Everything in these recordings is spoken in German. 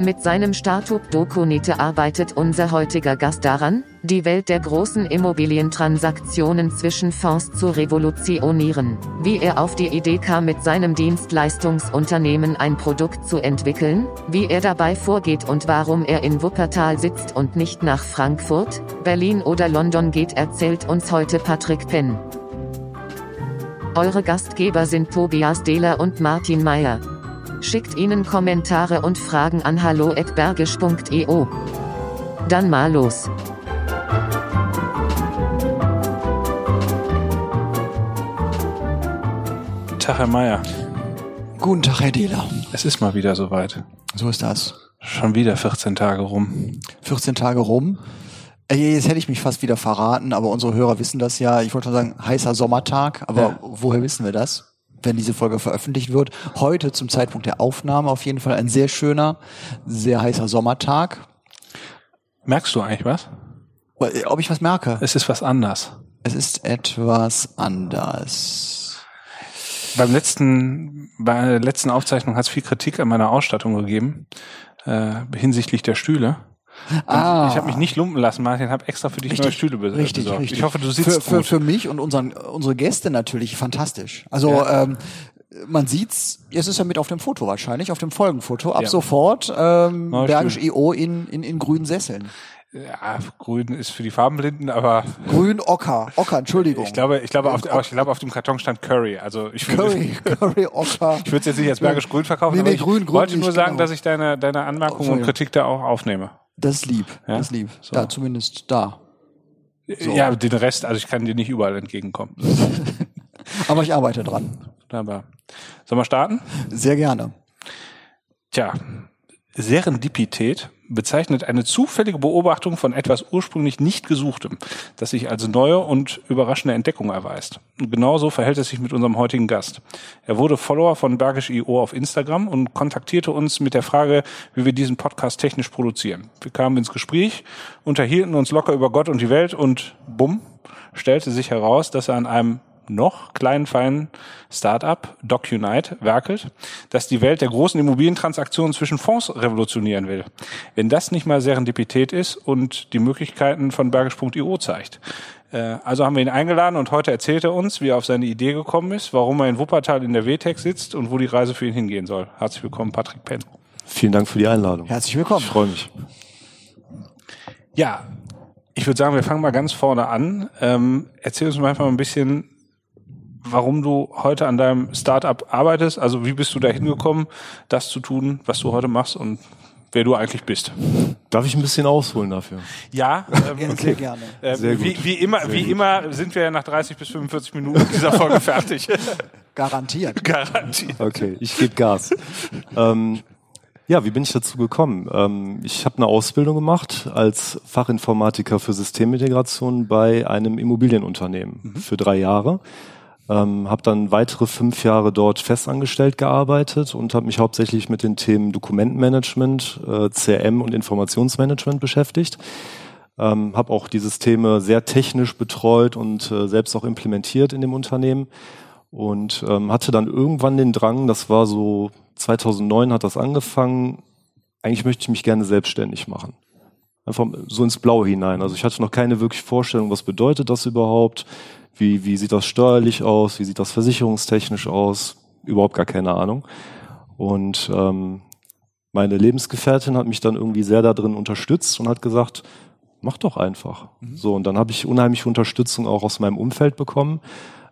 Mit seinem Startup Dokunite arbeitet unser heutiger Gast daran, die Welt der großen Immobilientransaktionen zwischen Fonds zu revolutionieren. Wie er auf die Idee kam, mit seinem Dienstleistungsunternehmen ein Produkt zu entwickeln, wie er dabei vorgeht und warum er in Wuppertal sitzt und nicht nach Frankfurt, Berlin oder London geht, erzählt uns heute Patrick Penn. Eure Gastgeber sind Tobias Dehler und Martin Meyer. Schickt ihnen Kommentare und Fragen an hallo@bergisch.eu. Dann mal los. Tag, Herr Meier. Guten Tag, Herr Dehler. Es ist mal wieder soweit. So ist das. Schon wieder 14 Tage rum. 14 Tage rum. Äh, Jetzt hätte ich mich fast wieder verraten, aber unsere Hörer wissen das ja. Ich wollte mal sagen, heißer Sommertag, aber Ja. woher wissen wir das? Wenn diese Folge veröffentlicht wird. Heute zum Zeitpunkt der Aufnahme auf jeden Fall ein sehr schöner, sehr heißer Sommertag. Merkst du eigentlich was? Äh, Ob ich was merke? Es ist was anders. Es ist etwas anders. Beim letzten, bei der letzten Aufzeichnung hat es viel Kritik an meiner Ausstattung gegeben, äh, hinsichtlich der Stühle. Ah. Ich habe mich nicht lumpen lassen, Martin, habe extra für dich neue Stühle richtig, besorgt. richtig. Ich hoffe, du sitzt für, für, gut. für mich und unseren, unsere Gäste natürlich fantastisch. Also Ja. ähm, man sieht's, es ist ja mit auf dem Foto wahrscheinlich, auf dem Folgenfoto. Ab Ja. sofort ähm, Neue Bergisch Stühle. EO in, in, in grünen Sesseln. ja, grün ist für die Farbenblinden, aber Grün Ocker, Ocker, Entschuldigung. ich glaube, ich glaube, auf, ich glaube, auf dem Karton stand Curry. Also ich würde, Curry, Ocker. ich würde es jetzt nicht als Bergisch Grün verkaufen, Nee, aber nee, ich grün, grün wollte nur sagen, genau. dass ich deine, deine Anmerkungen und. Kritik da auch aufnehme. Das ist lieb, Ja? das ist lieb. So. Ja, zumindest da. So. Ja, den Rest, also ich kann dir nicht überall entgegenkommen. Aber ich arbeite dran. Aber sollen wir starten? Sehr gerne. Tja, Serendipität bezeichnet eine zufällige Beobachtung von etwas ursprünglich nicht Gesuchtem, das sich als neue und überraschende Entdeckung erweist. Genauso verhält es sich mit unserem heutigen Gast. Er wurde Follower von Bergisch.io auf Instagram und kontaktierte uns mit der Frage, wie wir diesen Podcast technisch produzieren. Wir kamen ins Gespräch, unterhielten uns locker über Gott und die Welt und bumm, stellte sich heraus, dass er an einem noch kleinen, feinen Startup, DocUnite, werkelt, das die Welt der großen Immobilientransaktionen zwischen Fonds revolutionieren will. Wenn das nicht mal Serendipität ist und die Möglichkeiten von Bergisch.io zeigt. Äh, Also haben wir ihn eingeladen und heute erzählt er uns, wie er auf seine Idee gekommen ist, warum er in Wuppertal in der WTEC sitzt und wo die Reise für ihn hingehen soll. Herzlich willkommen, Patrick Penn. Vielen Dank für die Einladung. Herzlich willkommen. Ich freue mich. Ja, ich würde sagen, wir fangen mal ganz vorne an. Ähm, erzähl uns mal einfach mal ein bisschen, warum du heute an deinem Startup arbeitest. Also wie bist du da hingekommen, das zu tun, was du heute machst und wer du eigentlich bist. Darf ich ein bisschen ausholen dafür? Ja, ähm, Gerne, Sehr gerne. äh, Sehr wie, gut. wie immer, Sehr wie gut. immer sind wir nach 30 bis 45 Minuten dieser Folge fertig. Garantiert. Garantiert. Okay, ich gebe Gas. ähm, ja, wie bin ich dazu gekommen? Ähm, ich habe eine Ausbildung gemacht als Fachinformatiker für Systemintegration bei einem Immobilienunternehmen für drei Jahre. Ähm, habe dann weitere fünf Jahre dort festangestellt gearbeitet und habe mich hauptsächlich mit den Themen Dokumentenmanagement, äh, CRM und Informationsmanagement beschäftigt. Ähm, habe auch die Systeme sehr technisch betreut und äh, selbst auch implementiert in dem Unternehmen und ähm, hatte dann irgendwann den Drang, das war so 2009 hat das angefangen, eigentlich möchte ich mich gerne selbstständig machen. Einfach so ins Blaue hinein. Also ich hatte noch keine wirklich Vorstellung, was bedeutet das überhaupt, wie, wie sieht das steuerlich aus, wie sieht das versicherungstechnisch aus, überhaupt gar keine Ahnung. Und ähm, meine Lebensgefährtin hat mich dann irgendwie sehr darin unterstützt und hat gesagt, mach doch einfach. So, und dann habe ich unheimliche Unterstützung auch aus meinem Umfeld bekommen,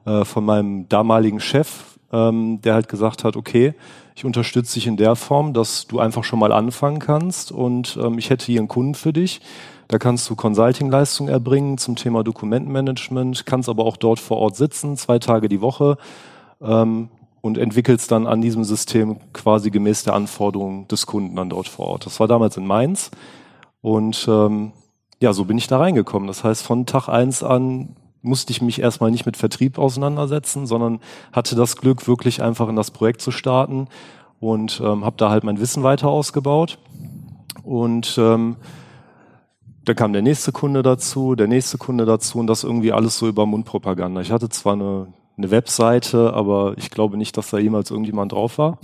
äh, von meinem damaligen Chef, ähm, der halt gesagt hat, okay, ich unterstütze dich in der Form, dass du einfach schon mal anfangen kannst und ähm, ich hätte hier einen Kunden für dich. Da kannst du Consulting-Leistungen erbringen zum Thema Dokumentenmanagement, kannst aber auch dort vor Ort sitzen, zwei Tage die Woche ähm, und entwickelst dann an diesem System quasi gemäß der Anforderungen des Kunden dann dort vor Ort. Das war damals in Mainz und ähm, ja, so bin ich da reingekommen. Das heißt, von Tag eins an musste ich mich erstmal nicht mit Vertrieb auseinandersetzen, sondern hatte das Glück, wirklich einfach in das Projekt zu starten und ähm, habe da halt mein Wissen weiter ausgebaut. Und ähm, da kam der nächste Kunde dazu, der nächste Kunde dazu und das irgendwie alles so über Mundpropaganda. Ich hatte zwar eine, eine Webseite, aber ich glaube nicht, dass da jemals irgendjemand drauf war.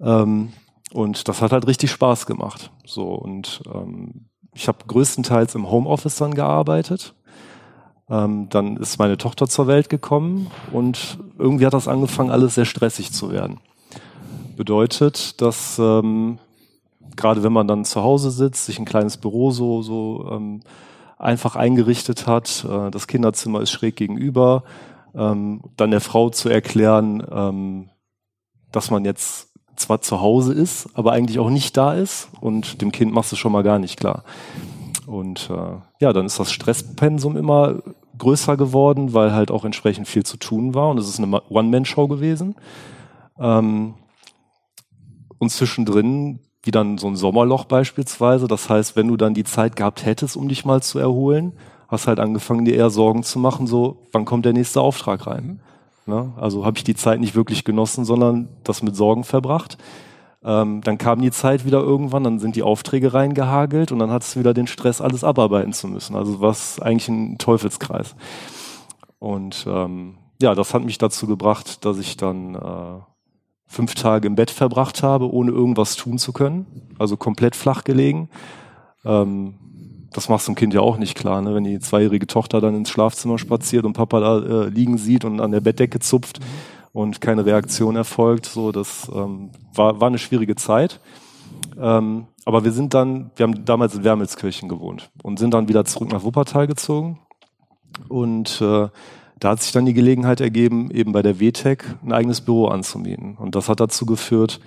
Ähm, und das hat halt richtig Spaß gemacht. So und ähm, ich habe größtenteils im Homeoffice dann gearbeitet. Ähm, dann ist meine Tochter zur Welt gekommen und irgendwie hat das angefangen, alles sehr stressig zu werden. Bedeutet, dass ähm, gerade wenn man dann zu Hause sitzt, sich ein kleines Büro so, so ähm, einfach eingerichtet hat, äh, das Kinderzimmer ist schräg gegenüber, ähm, dann der Frau zu erklären, ähm, dass man jetzt zwar zu Hause ist, aber eigentlich auch nicht da ist und dem Kind machst du schon mal gar nicht klar. Und äh, ja, dann ist das Stresspensum immer größer geworden, weil halt auch entsprechend viel zu tun war und es ist eine One-Man-Show gewesen. Ähm, und zwischendrin wie dann so ein Sommerloch beispielsweise. Das heißt, wenn du dann die Zeit gehabt hättest, um dich mal zu erholen, hast halt angefangen, dir eher Sorgen zu machen, so, wann kommt der nächste Auftrag rein? Ne? Also habe ich die Zeit nicht wirklich genossen, sondern das mit Sorgen verbracht. Ähm, dann kam die Zeit wieder irgendwann, dann sind die Aufträge reingehagelt und dann hattest du wieder den Stress, alles abarbeiten zu müssen. Also was eigentlich ein Teufelskreis. Und ähm, ja, das hat mich dazu gebracht, dass ich dann äh, fünf Tage im Bett verbracht habe, ohne irgendwas tun zu können. Also komplett flach gelegen. Ähm, das machst du dem Kind ja auch nicht klar, ne? wenn die zweijährige Tochter dann ins Schlafzimmer spaziert und Papa da äh, liegen sieht und an der Bettdecke zupft und keine Reaktion erfolgt. So, das ähm, war, war eine schwierige Zeit. Ähm, aber wir sind dann, wir haben damals in Wermelskirchen gewohnt und sind dann wieder zurück nach Wuppertal gezogen. Und äh, da hat sich dann die Gelegenheit ergeben, eben bei der WTEC ein eigenes Büro anzumieten. Und das hat dazu geführt,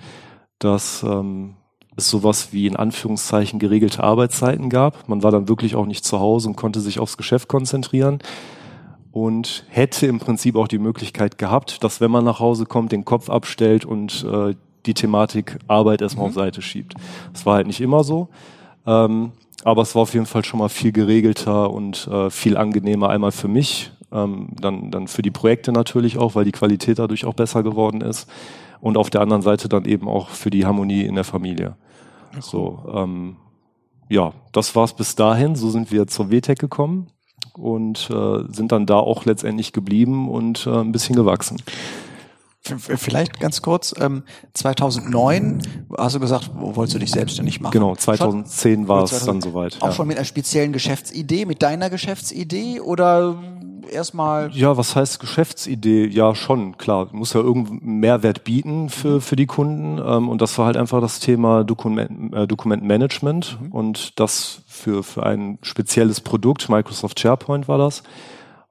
dass ähm, es sowas wie in Anführungszeichen geregelte Arbeitszeiten gab. Man war dann wirklich auch nicht zu Hause und konnte sich aufs Geschäft konzentrieren und hätte im Prinzip auch die Möglichkeit gehabt, dass wenn man nach Hause kommt, den Kopf abstellt und äh, die Thematik Arbeit erstmal mhm. auf Seite schiebt. Das war halt nicht immer so. Ähm, aber es war auf jeden Fall schon mal viel geregelter und äh, viel angenehmer einmal für mich ähm, dann, dann für die Projekte natürlich auch, weil die Qualität dadurch auch besser geworden ist und auf der anderen Seite dann eben auch für die Harmonie in der Familie. Okay. So, ähm, ja, das war's bis dahin. So sind wir zur WTEC gekommen und äh, sind dann da auch letztendlich geblieben und äh, ein bisschen gewachsen. Vielleicht ganz kurz, ähm, 2009 hast du gesagt, wo wolltest du dich selbstständig machen? Genau, 2010 schon, war es dann soweit. Auch ja. schon mit einer speziellen Geschäftsidee, mit deiner Geschäftsidee oder erstmal. Ja, was heißt Geschäftsidee? Ja, schon, klar. Muss ja irgendeinen Mehrwert bieten für, mhm. für die Kunden. Ähm, und das war halt einfach das Thema Dokument, äh, Dokumentmanagement mhm. und das für, für ein spezielles Produkt. Microsoft SharePoint war das.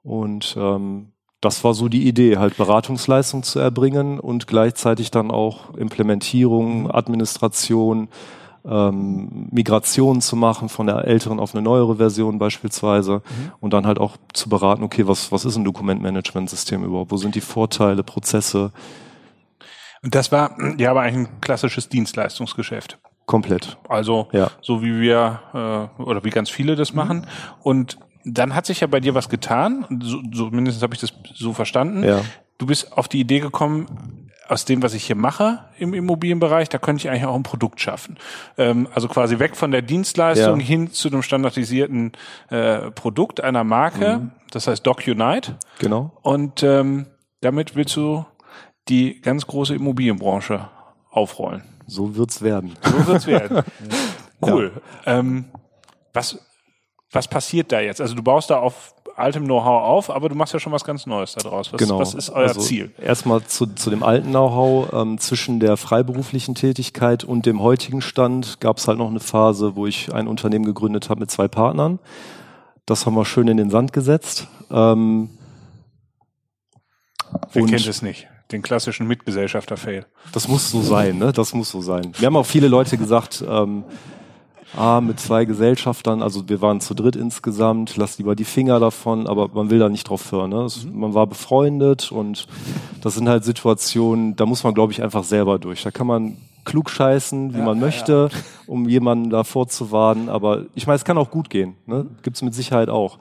Und ähm, das war so die Idee, halt Beratungsleistung zu erbringen und gleichzeitig dann auch Implementierung. Administration, ähm, Migration zu machen von der älteren auf eine neuere Version beispielsweise mhm. und dann halt auch zu beraten, okay, was, was ist ein Dokumentmanagementsystem überhaupt? Wo sind die Vorteile, Prozesse? Und das war ja aber eigentlich ein klassisches Dienstleistungsgeschäft. Komplett. Also ja. so wie wir äh, oder wie ganz viele das mhm. machen. Und dann hat sich ja bei dir was getan, so, so mindestens habe ich das so verstanden. Ja. Du bist auf die Idee gekommen, aus dem, was ich hier mache im Immobilienbereich, da könnte ich eigentlich auch ein Produkt schaffen. Ähm, also quasi weg von der Dienstleistung ja. hin zu einem standardisierten äh, Produkt einer Marke, mhm. das heißt DocUnite. Genau. Und ähm, damit willst du die ganz große Immobilienbranche aufrollen. So wird's werden. So wird's werden. cool. Ja. Ähm, was, was passiert da jetzt? Also du baust da auf altem Know-how auf, aber du machst ja schon was ganz Neues daraus. Was, genau. was ist euer also Ziel? Erstmal zu, zu dem alten Know-how. Ähm, zwischen der freiberuflichen Tätigkeit und dem heutigen Stand gab es halt noch eine Phase, wo ich ein Unternehmen gegründet habe mit zwei Partnern. Das haben wir schön in den Sand gesetzt. Ähm, Wer kennt es nicht? Den klassischen Mitgesellschafter-Fail. Das muss so sein, ne? Das muss so sein. Wir haben auch viele Leute gesagt, ähm, ah, mit zwei Gesellschaftern, also wir waren zu dritt insgesamt, lass lieber die Finger davon, aber man will da nicht drauf hören. Ne? Das, mhm. Man war befreundet und das sind halt Situationen, da muss man, glaube ich, einfach selber durch. Da kann man klug scheißen, wie ja, man möchte, ja. um jemanden da vorzuwarnen, aber ich meine, es kann auch gut gehen. Ne? Gibt es mit Sicherheit auch.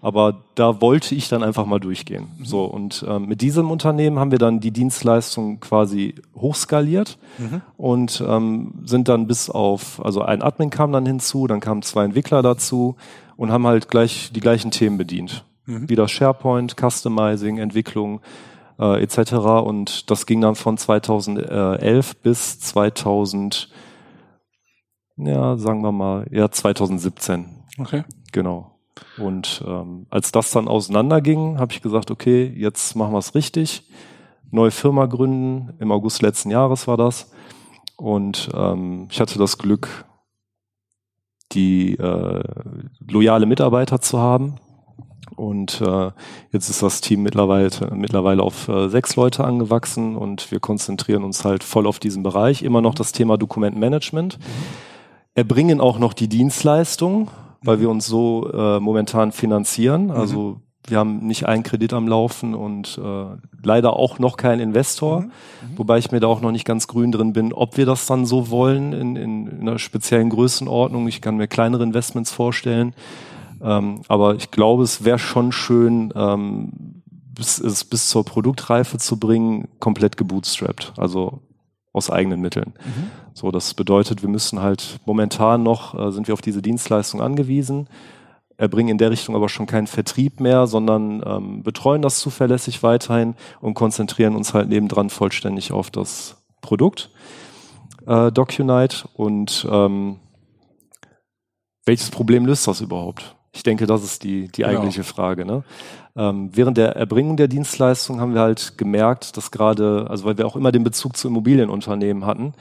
Aber da wollte ich dann einfach mal durchgehen. Mhm. So, und ähm, mit diesem Unternehmen haben wir dann die Dienstleistung quasi hochskaliert mhm. und ähm, sind dann bis auf, also ein Admin kam dann hinzu, dann kamen zwei Entwickler dazu und haben halt gleich die gleichen Themen bedient. Mhm. Wieder SharePoint, Customizing, Entwicklung äh, etc. Und das ging dann von 2011 bis 2000, ja, sagen wir mal, ja, 2017. Okay. Genau. Und ähm, als das dann auseinanderging, habe ich gesagt, okay, jetzt machen wir es richtig. Neue Firma gründen. Im August letzten Jahres war das. Und ähm, ich hatte das Glück, die äh, loyale Mitarbeiter zu haben. Und äh, jetzt ist das Team mittlerweile, mittlerweile auf äh, sechs Leute angewachsen und wir konzentrieren uns halt voll auf diesen Bereich. Immer noch das Thema Dokumentmanagement. Mhm. Erbringen auch noch die Dienstleistung weil wir uns so äh, momentan finanzieren. Mhm. Also mhm. wir haben nicht einen Kredit am Laufen und äh, leider auch noch keinen Investor, mhm. Mhm. wobei ich mir da auch noch nicht ganz grün drin bin, ob wir das dann so wollen in, in, in einer speziellen Größenordnung. Ich kann mir kleinere Investments vorstellen. Ähm, aber ich glaube, es wäre schon schön, ähm, bis, es bis zur Produktreife zu bringen, komplett gebootstrapped. Also aus eigenen Mitteln. Mhm. So, das bedeutet, wir müssen halt momentan noch, äh, sind wir auf diese Dienstleistung angewiesen, erbringen in der Richtung aber schon keinen Vertrieb mehr, sondern ähm, betreuen das zuverlässig weiterhin und konzentrieren uns halt nebendran vollständig auf das Produkt äh, DocuNight und ähm, welches Problem löst das überhaupt? Ich denke, das ist die, die genau. eigentliche Frage. Ne? Ähm, während der Erbringung der Dienstleistung haben wir halt gemerkt, dass gerade, also weil wir auch immer den Bezug zu Immobilienunternehmen hatten,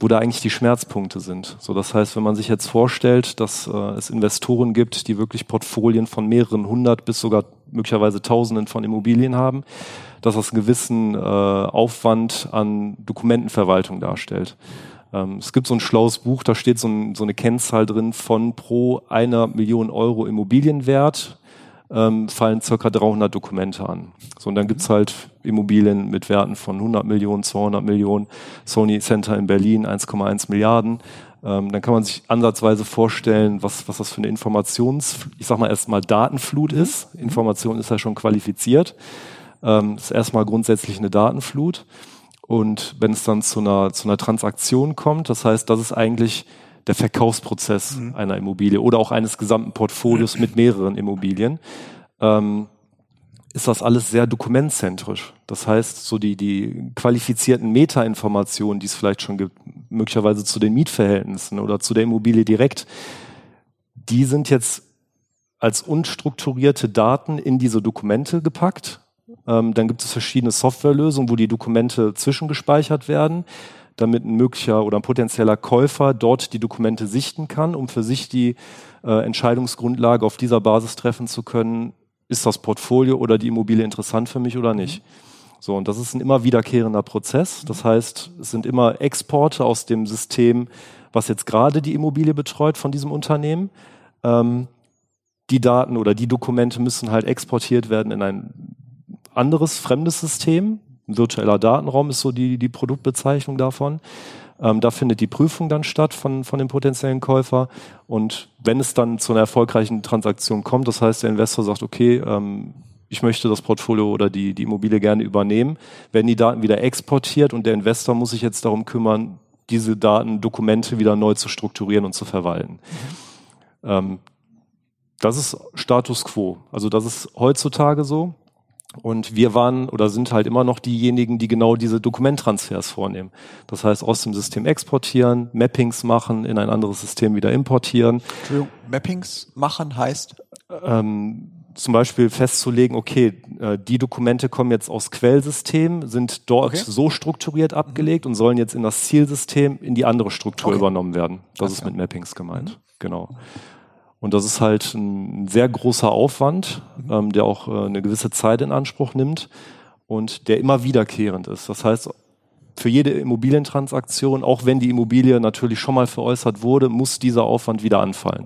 wo da eigentlich die Schmerzpunkte sind. So, das heißt, wenn man sich jetzt vorstellt, dass äh, es Investoren gibt, die wirklich Portfolien von mehreren hundert bis sogar möglicherweise Tausenden von Immobilien haben, dass das einen gewissen äh, Aufwand an Dokumentenverwaltung darstellt. Ähm, es gibt so ein schlaues Buch, da steht so, ein, so eine Kennzahl drin von pro einer Million Euro Immobilienwert ähm, fallen circa 300 Dokumente an. So, und dann gibt's halt Immobilien mit Werten von 100 Millionen, 200 Millionen, Sony Center in Berlin 1,1 Milliarden. Ähm, dann kann man sich ansatzweise vorstellen, was, was das für eine Informations, ich sag mal erstmal Datenflut ist. Information ist ja schon qualifiziert. Ähm, ist erstmal grundsätzlich eine Datenflut. Und wenn es dann zu einer, zu einer Transaktion kommt, das heißt, das ist eigentlich der Verkaufsprozess mhm. einer Immobilie oder auch eines gesamten Portfolios mit mehreren Immobilien, ähm, ist das alles sehr dokumentzentrisch. Das heißt, so die, die qualifizierten Metainformationen, die es vielleicht schon gibt, möglicherweise zu den Mietverhältnissen oder zu der Immobilie direkt, die sind jetzt als unstrukturierte Daten in diese Dokumente gepackt ähm, dann gibt es verschiedene Softwarelösungen, wo die Dokumente zwischengespeichert werden, damit ein möglicher oder ein potenzieller Käufer dort die Dokumente sichten kann, um für sich die äh, Entscheidungsgrundlage auf dieser Basis treffen zu können, ist das Portfolio oder die Immobilie interessant für mich oder nicht. So, und das ist ein immer wiederkehrender Prozess. Das heißt, es sind immer Exporte aus dem System, was jetzt gerade die Immobilie betreut von diesem Unternehmen. Ähm, die Daten oder die Dokumente müssen halt exportiert werden in ein anderes, fremdes System. Ein virtueller Datenraum ist so die, die Produktbezeichnung davon. Ähm, da findet die Prüfung dann statt von, von dem potenziellen Käufer. Und wenn es dann zu einer erfolgreichen Transaktion kommt, das heißt, der Investor sagt, okay, ähm, ich möchte das Portfolio oder die, die Immobilie gerne übernehmen, werden die Daten wieder exportiert und der Investor muss sich jetzt darum kümmern, diese Daten, Dokumente wieder neu zu strukturieren und zu verwalten. Mhm. Ähm, das ist Status quo. Also das ist heutzutage so. Und wir waren oder sind halt immer noch diejenigen, die genau diese Dokumenttransfers vornehmen. Das heißt, aus dem System exportieren, Mappings machen, in ein anderes System wieder importieren. Entschuldigung, Mappings machen heißt? Ähm, zum Beispiel festzulegen, okay, äh, die Dokumente kommen jetzt aus Quellsystem, sind dort okay. so strukturiert abgelegt mhm. und sollen jetzt in das Zielsystem in die andere Struktur okay. übernommen werden. Das Alles ist mit Mappings gemeint. Mhm. Genau. Und das ist halt ein sehr großer Aufwand, mhm. ähm, der auch äh, eine gewisse Zeit in Anspruch nimmt und der immer wiederkehrend ist. Das heißt, für jede Immobilientransaktion, auch wenn die Immobilie natürlich schon mal veräußert wurde, muss dieser Aufwand wieder anfallen.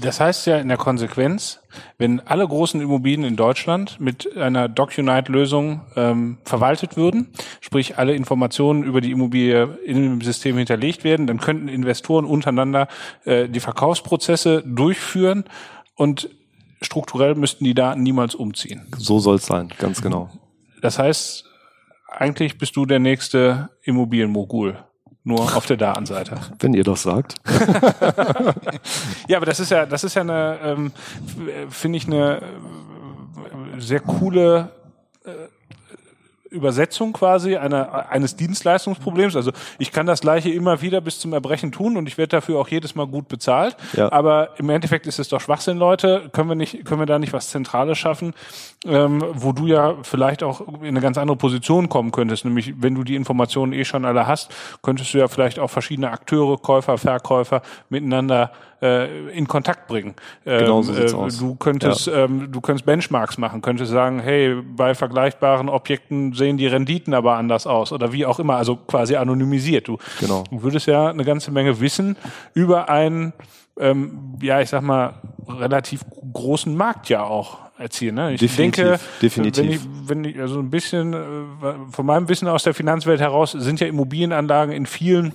Das heißt ja in der Konsequenz, wenn alle großen Immobilien in Deutschland mit einer DocuNight-Lösung ähm, verwaltet würden, sprich alle Informationen über die Immobilie in dem System hinterlegt werden, dann könnten Investoren untereinander äh, die Verkaufsprozesse durchführen und strukturell müssten die Daten niemals umziehen. So soll es sein, ganz genau. Das heißt, eigentlich bist du der nächste Immobilienmogul. Nur auf der Datenseite. Wenn ihr das sagt. ja, aber das ist ja, das ist ja eine, ähm, finde ich eine äh, sehr coole äh, Übersetzung quasi einer, eines Dienstleistungsproblems. Also ich kann das gleiche immer wieder bis zum Erbrechen tun und ich werde dafür auch jedes Mal gut bezahlt. Ja. Aber im Endeffekt ist es doch Schwachsinn, Leute. Können wir nicht, können wir da nicht was Zentrales schaffen, ähm, wo du ja vielleicht auch in eine ganz andere Position kommen könntest. Nämlich, wenn du die Informationen eh schon alle hast, könntest du ja vielleicht auch verschiedene Akteure, Käufer, Verkäufer miteinander äh, in Kontakt bringen. Ähm, genau so sieht's äh, aus. Du könntest, ja. ähm, du könntest Benchmarks machen, könntest sagen, hey, bei vergleichbaren Objekten sehen die Renditen aber anders aus oder wie auch immer, also quasi anonymisiert. Du, genau. du würdest ja eine ganze Menge wissen über einen, ähm, ja, ich sag mal, relativ großen Markt ja auch erzielen. Ne? Ich definitiv, denke, definitiv. wenn ich, wenn ich also ein bisschen äh, von meinem Wissen aus der Finanzwelt heraus sind ja Immobilienanlagen in vielen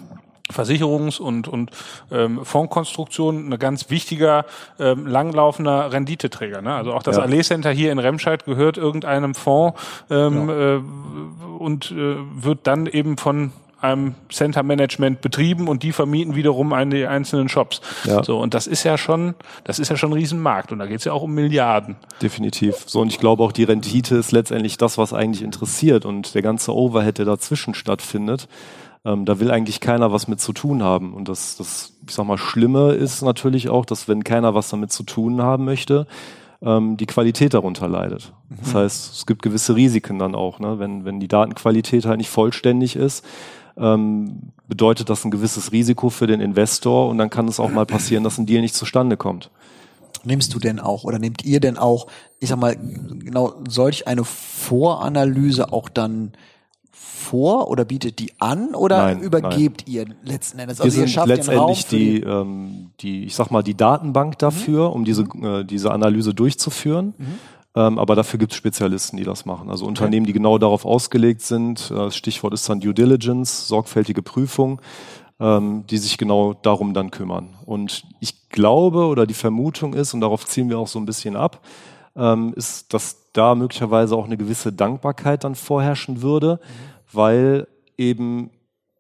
Versicherungs- und, und ähm, Fondskonstruktion ein ganz wichtiger, ähm, langlaufender Renditeträger. Ne? Also auch das ja. Allee Center hier in Remscheid gehört irgendeinem Fonds ähm, ja. äh, und äh, wird dann eben von einem Center Management betrieben und die vermieten wiederum an die einzelnen Shops. Ja. So und das ist ja schon, das ist ja schon ein Riesenmarkt und da geht es ja auch um Milliarden. Definitiv. So und ich glaube auch die Rendite ist letztendlich das, was eigentlich interessiert und der ganze Overhead, der dazwischen stattfindet, ähm, da will eigentlich keiner was mit zu tun haben. Und das, das, ich sag mal, Schlimme ist natürlich auch, dass wenn keiner was damit zu tun haben möchte, ähm, die Qualität darunter leidet. Mhm. Das heißt, es gibt gewisse Risiken dann auch, ne? wenn, wenn die Datenqualität halt nicht vollständig ist. Ähm, bedeutet das ein gewisses Risiko für den Investor und dann kann es auch mal passieren, dass ein Deal nicht zustande kommt. Nimmst du denn auch oder nehmt ihr denn auch, ich sag mal, genau solch eine Voranalyse auch dann vor oder bietet die an oder nein, übergebt nein. ihr letzten Endes? Also Wir sind letztendlich die, die, ähm, die, ich sag mal, die Datenbank dafür, mhm. um diese, äh, diese Analyse durchzuführen. Mhm. Ähm, aber dafür gibt es Spezialisten, die das machen. Also Unternehmen, die genau darauf ausgelegt sind. Äh, das Stichwort ist dann Due Diligence, sorgfältige Prüfung, ähm, die sich genau darum dann kümmern. Und ich glaube oder die Vermutung ist, und darauf ziehen wir auch so ein bisschen ab, ähm, ist, dass da möglicherweise auch eine gewisse Dankbarkeit dann vorherrschen würde. Mhm weil eben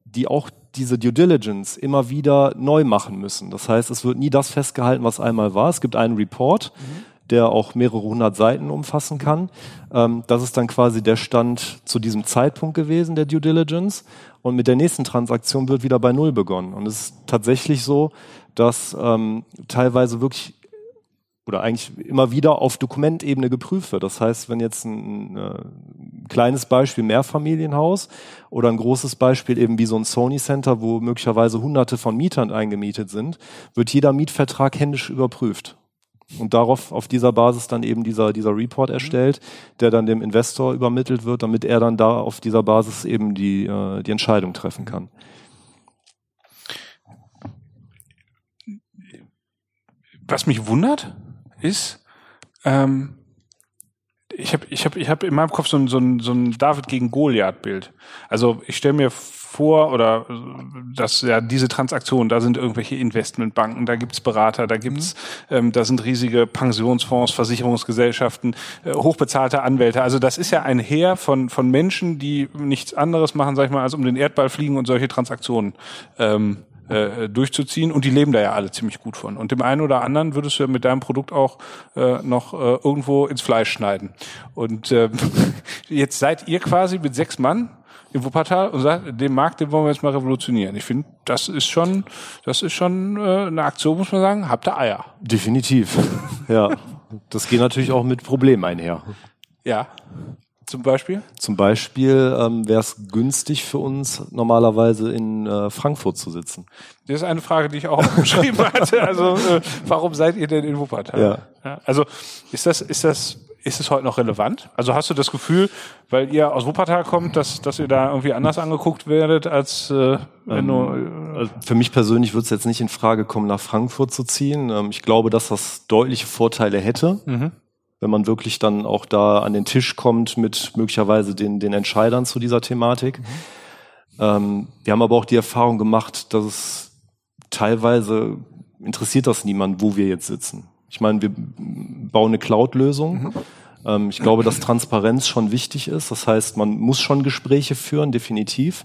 die auch diese Due Diligence immer wieder neu machen müssen. Das heißt, es wird nie das festgehalten, was einmal war. Es gibt einen Report, mhm. der auch mehrere hundert Seiten umfassen kann. Ähm, das ist dann quasi der Stand zu diesem Zeitpunkt gewesen, der Due Diligence. Und mit der nächsten Transaktion wird wieder bei Null begonnen. Und es ist tatsächlich so, dass ähm, teilweise wirklich oder eigentlich immer wieder auf Dokumentebene geprüft wird. Das heißt, wenn jetzt ein, ein, äh, kleines Beispiel Mehrfamilienhaus oder ein großes Beispiel eben wie so ein Sony Center, wo möglicherweise hunderte von Mietern eingemietet sind, wird jeder Mietvertrag händisch überprüft. Und darauf, auf dieser Basis dann eben dieser, dieser Report mhm. erstellt, der dann dem Investor übermittelt wird, damit er dann da auf dieser Basis eben die, äh, die Entscheidung treffen kann. Was mich wundert, ist, ähm, ich habe ich hab, ich hab in meinem Kopf so ein, so ein, so ein David gegen Goliath-Bild. Also ich stelle mir vor, oder dass ja diese Transaktionen, da sind irgendwelche Investmentbanken, da gibt's Berater, da gibt's, mhm. ähm, da sind riesige Pensionsfonds, Versicherungsgesellschaften, äh, hochbezahlte Anwälte. Also das ist ja ein Heer von, von Menschen, die nichts anderes machen, sag ich mal, als um den Erdball fliegen und solche Transaktionen ähm, äh, durchzuziehen und die leben da ja alle ziemlich gut von. Und dem einen oder anderen würdest du ja mit deinem Produkt auch äh, noch äh, irgendwo ins Fleisch schneiden. Und äh, jetzt seid ihr quasi mit sechs Mann im Wuppertal und sagt, den Markt, den wollen wir jetzt mal revolutionieren. Ich finde, das ist schon, das ist schon äh, eine Aktion, muss man sagen, habt ihr Eier. Definitiv. ja. Das geht natürlich auch mit Problemen einher. Ja. Zum Beispiel? Zum Beispiel ähm, wäre es günstig für uns, normalerweise in äh, Frankfurt zu sitzen. Das ist eine Frage, die ich auch geschrieben hatte. Also, äh, warum seid ihr denn in Wuppertal? Ja. ja. Also, ist das, ist das, ist es heute noch relevant? Also hast du das Gefühl, weil ihr aus Wuppertal kommt, dass, dass ihr da irgendwie anders angeguckt werdet, als äh, wenn ähm, du. Äh, also für mich persönlich würde es jetzt nicht in Frage kommen, nach Frankfurt zu ziehen. Ähm, ich glaube, dass das deutliche Vorteile hätte. Mhm wenn man wirklich dann auch da an den Tisch kommt mit möglicherweise den, den Entscheidern zu dieser Thematik. Mhm. Ähm, wir haben aber auch die Erfahrung gemacht, dass es teilweise interessiert das niemand, wo wir jetzt sitzen. Ich meine, wir bauen eine Cloud-Lösung. Mhm. Ähm, ich glaube, dass Transparenz schon wichtig ist. Das heißt, man muss schon Gespräche führen, definitiv.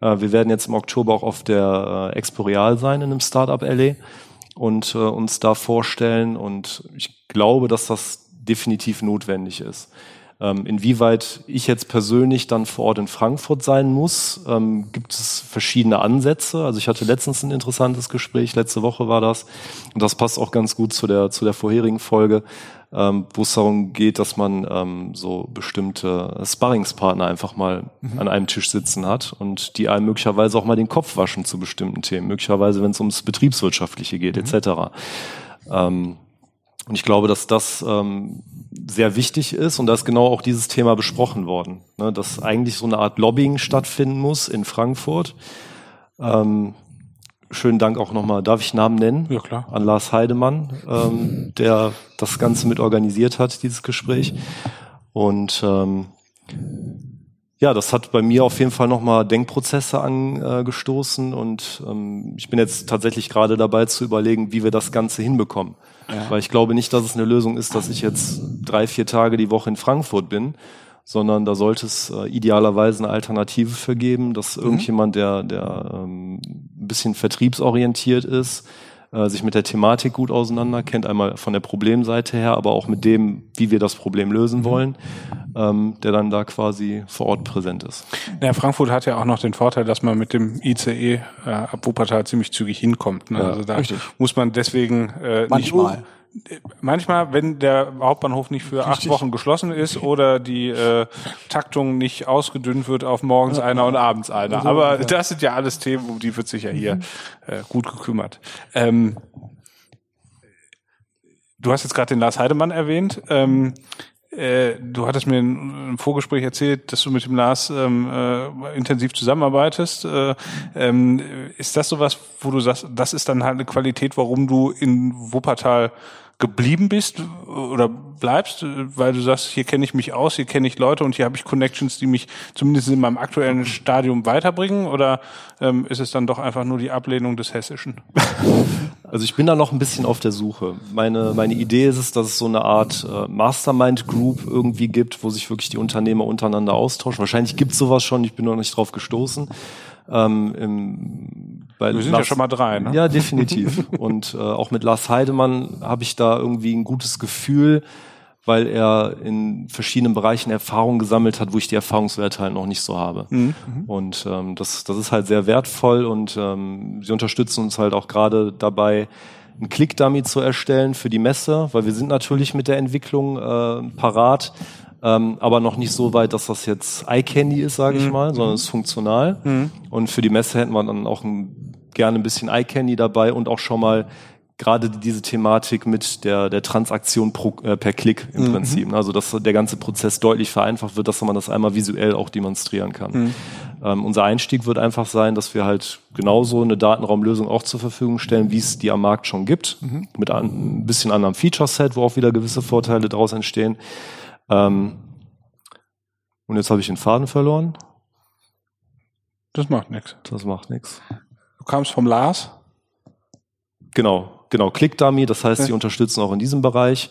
Äh, wir werden jetzt im Oktober auch auf der äh, Exporeal sein in einem Startup LA und äh, uns da vorstellen. Und ich glaube, dass das definitiv notwendig ist. Ähm, inwieweit ich jetzt persönlich dann vor Ort in Frankfurt sein muss, ähm, gibt es verschiedene Ansätze. Also ich hatte letztens ein interessantes Gespräch, letzte Woche war das. Und das passt auch ganz gut zu der, zu der vorherigen Folge, ähm, wo es darum geht, dass man ähm, so bestimmte Sparringspartner einfach mal mhm. an einem Tisch sitzen hat und die einem möglicherweise auch mal den Kopf waschen zu bestimmten Themen, möglicherweise wenn es ums Betriebswirtschaftliche geht, mhm. etc. Und ich glaube, dass das ähm, sehr wichtig ist und da ist genau auch dieses Thema besprochen worden, ne, dass eigentlich so eine Art Lobbying stattfinden muss in Frankfurt. Ähm, schönen Dank auch nochmal, darf ich Namen nennen? Ja, klar. An Lars Heidemann, ähm, der das Ganze mit organisiert hat, dieses Gespräch. Und ähm, ja, das hat bei mir auf jeden Fall nochmal Denkprozesse angestoßen und ähm, ich bin jetzt tatsächlich gerade dabei zu überlegen, wie wir das Ganze hinbekommen. Ja. Weil ich glaube nicht, dass es eine Lösung ist, dass ich jetzt drei, vier Tage die Woche in Frankfurt bin, sondern da sollte es äh, idealerweise eine Alternative für geben, dass mhm. irgendjemand, der, der ähm, ein bisschen vertriebsorientiert ist, äh, sich mit der Thematik gut auseinanderkennt, einmal von der Problemseite her, aber auch mit dem, wie wir das Problem lösen mhm. wollen, ähm, der dann da quasi vor Ort präsent ist. Ja, Frankfurt hat ja auch noch den Vorteil, dass man mit dem ICE äh, ab Wuppertal ziemlich zügig hinkommt. Ne? Ja, also da richtig. muss man deswegen äh, Manchmal. nicht manchmal, wenn der Hauptbahnhof nicht für acht Wochen geschlossen ist oder die äh, Taktung nicht ausgedünnt wird auf morgens einer und abends einer. Also, Aber ja. das sind ja alles Themen, um die wird sich ja hier mhm. äh, gut gekümmert. Ähm, du hast jetzt gerade den Lars Heidemann erwähnt. Ähm, äh, du hattest mir im Vorgespräch erzählt, dass du mit dem Lars ähm, äh, intensiv zusammenarbeitest. Äh, ähm, ist das sowas, wo du sagst, das ist dann halt eine Qualität, warum du in Wuppertal geblieben bist oder bleibst, weil du sagst, hier kenne ich mich aus, hier kenne ich Leute und hier habe ich Connections, die mich zumindest in meinem aktuellen Stadium weiterbringen? Oder ähm, ist es dann doch einfach nur die Ablehnung des Hessischen? Also ich bin da noch ein bisschen auf der Suche. Meine, meine Idee ist es, dass es so eine Art äh, Mastermind Group irgendwie gibt, wo sich wirklich die Unternehmer untereinander austauschen. Wahrscheinlich gibt es sowas schon, ich bin noch nicht drauf gestoßen. Ähm, im, bei Wir sind Lars, ja schon mal drei, ne? Ja, definitiv. Und äh, auch mit Lars Heidemann habe ich da irgendwie ein gutes Gefühl, weil er in verschiedenen Bereichen Erfahrung gesammelt hat, wo ich die Erfahrungswerte halt noch nicht so habe. Mhm. Und ähm, das, das ist halt sehr wertvoll und ähm, sie unterstützen uns halt auch gerade dabei, einen Click-Dummy zu erstellen für die Messe, weil wir sind natürlich mit der Entwicklung äh, parat ähm, aber noch nicht so weit, dass das jetzt Eye-Candy ist, sage ich mhm. mal, sondern es ist funktional. Mhm. Und für die Messe hätten wir dann auch ein, gerne ein bisschen Eye-Candy dabei und auch schon mal gerade diese Thematik mit der, der Transaktion pro, äh, per Klick im mhm. Prinzip. Also dass der ganze Prozess deutlich vereinfacht wird, dass man das einmal visuell auch demonstrieren kann. Mhm. Ähm, unser Einstieg wird einfach sein, dass wir halt genauso eine Datenraumlösung auch zur Verfügung stellen, wie es die am Markt schon gibt, mhm. mit ein bisschen anderem Feature-Set, wo auch wieder gewisse Vorteile daraus entstehen. Ähm, und jetzt habe ich den Faden verloren. Das macht nichts. Das macht nichts. Du kamst vom Lars? Genau, genau. ClickDummy, das heißt, sie unterstützen auch in diesem Bereich.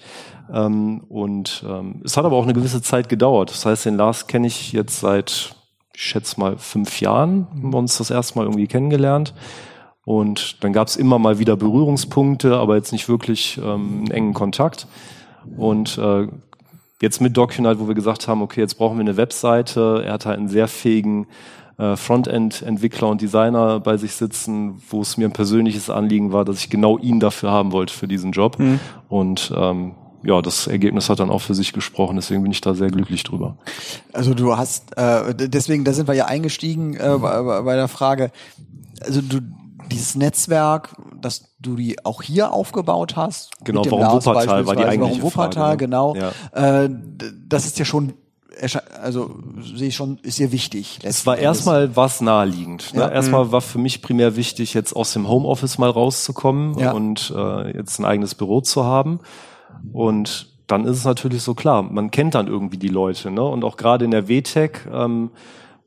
Ähm, und ähm, es hat aber auch eine gewisse Zeit gedauert. Das heißt, den Lars kenne ich jetzt seit, ich schätze mal, fünf Jahren. Haben wir uns das erste Mal irgendwie kennengelernt. Und dann gab es immer mal wieder Berührungspunkte, aber jetzt nicht wirklich ähm, einen engen Kontakt. Und äh, Jetzt mit DocUnite, wo wir gesagt haben, okay, jetzt brauchen wir eine Webseite. Er hat halt einen sehr fähigen äh, Frontend-Entwickler und Designer bei sich sitzen, wo es mir ein persönliches Anliegen war, dass ich genau ihn dafür haben wollte für diesen Job. Mhm. Und ähm, ja, das Ergebnis hat dann auch für sich gesprochen, deswegen bin ich da sehr glücklich drüber. Also du hast, äh, deswegen, da sind wir ja eingestiegen äh, bei, bei der Frage, also du, dieses Netzwerk, dass du die auch hier aufgebaut hast. Genau, warum Lars Wuppertal war die eigentliche Warum Wuppertal, Frage, ne? genau. Ja. Äh, das ist ja schon also sehe ich schon, ist sehr wichtig. Es war erstmal was naheliegend. Ne? Ja. Erstmal mhm. war für mich primär wichtig, jetzt aus dem Homeoffice mal rauszukommen ja. und äh, jetzt ein eigenes Büro zu haben. Und dann ist es natürlich so klar, man kennt dann irgendwie die Leute, ne? Und auch gerade in der WTEC ähm,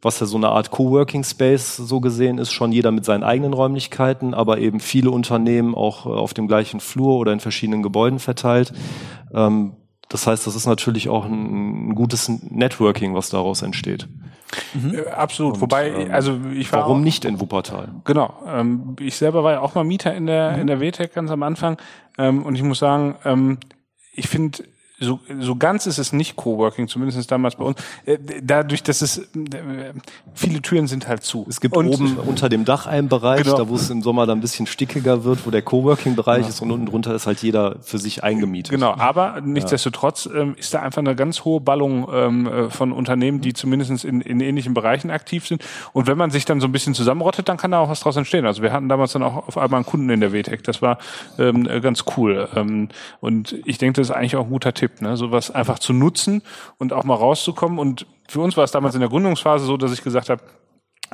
was ja so eine Art Coworking Space so gesehen ist, schon jeder mit seinen eigenen Räumlichkeiten, aber eben viele Unternehmen auch äh, auf dem gleichen Flur oder in verschiedenen Gebäuden verteilt. Ähm, das heißt, das ist natürlich auch ein, ein gutes Networking, was daraus entsteht. Mhm. Äh, absolut. Und, Wobei, ähm, also ich war warum auch, nicht in Wuppertal? Genau. Ähm, ich selber war ja auch mal Mieter in der mhm. in der WTEC ganz am Anfang ähm, und ich muss sagen, ähm, ich finde so, so ganz ist es nicht Coworking, zumindest damals bei uns. Äh, dadurch, dass es äh, viele Türen sind halt zu. Es gibt und, oben unter dem Dach einen Bereich, genau. da wo es im Sommer dann ein bisschen stickiger wird, wo der Coworking-Bereich genau. ist und unten drunter ist halt jeder für sich eingemietet. Genau, aber nichtsdestotrotz ähm, ist da einfach eine ganz hohe Ballung ähm, äh, von Unternehmen, die zumindest in, in ähnlichen Bereichen aktiv sind. Und wenn man sich dann so ein bisschen zusammenrottet, dann kann da auch was draus entstehen. Also wir hatten damals dann auch auf einmal einen Kunden in der WTEC. Das war ähm, ganz cool. Ähm, und ich denke, das ist eigentlich auch ein guter Tipp. Tipp, ne? sowas einfach zu nutzen und auch mal rauszukommen. Und für uns war es damals in der Gründungsphase so, dass ich gesagt habe,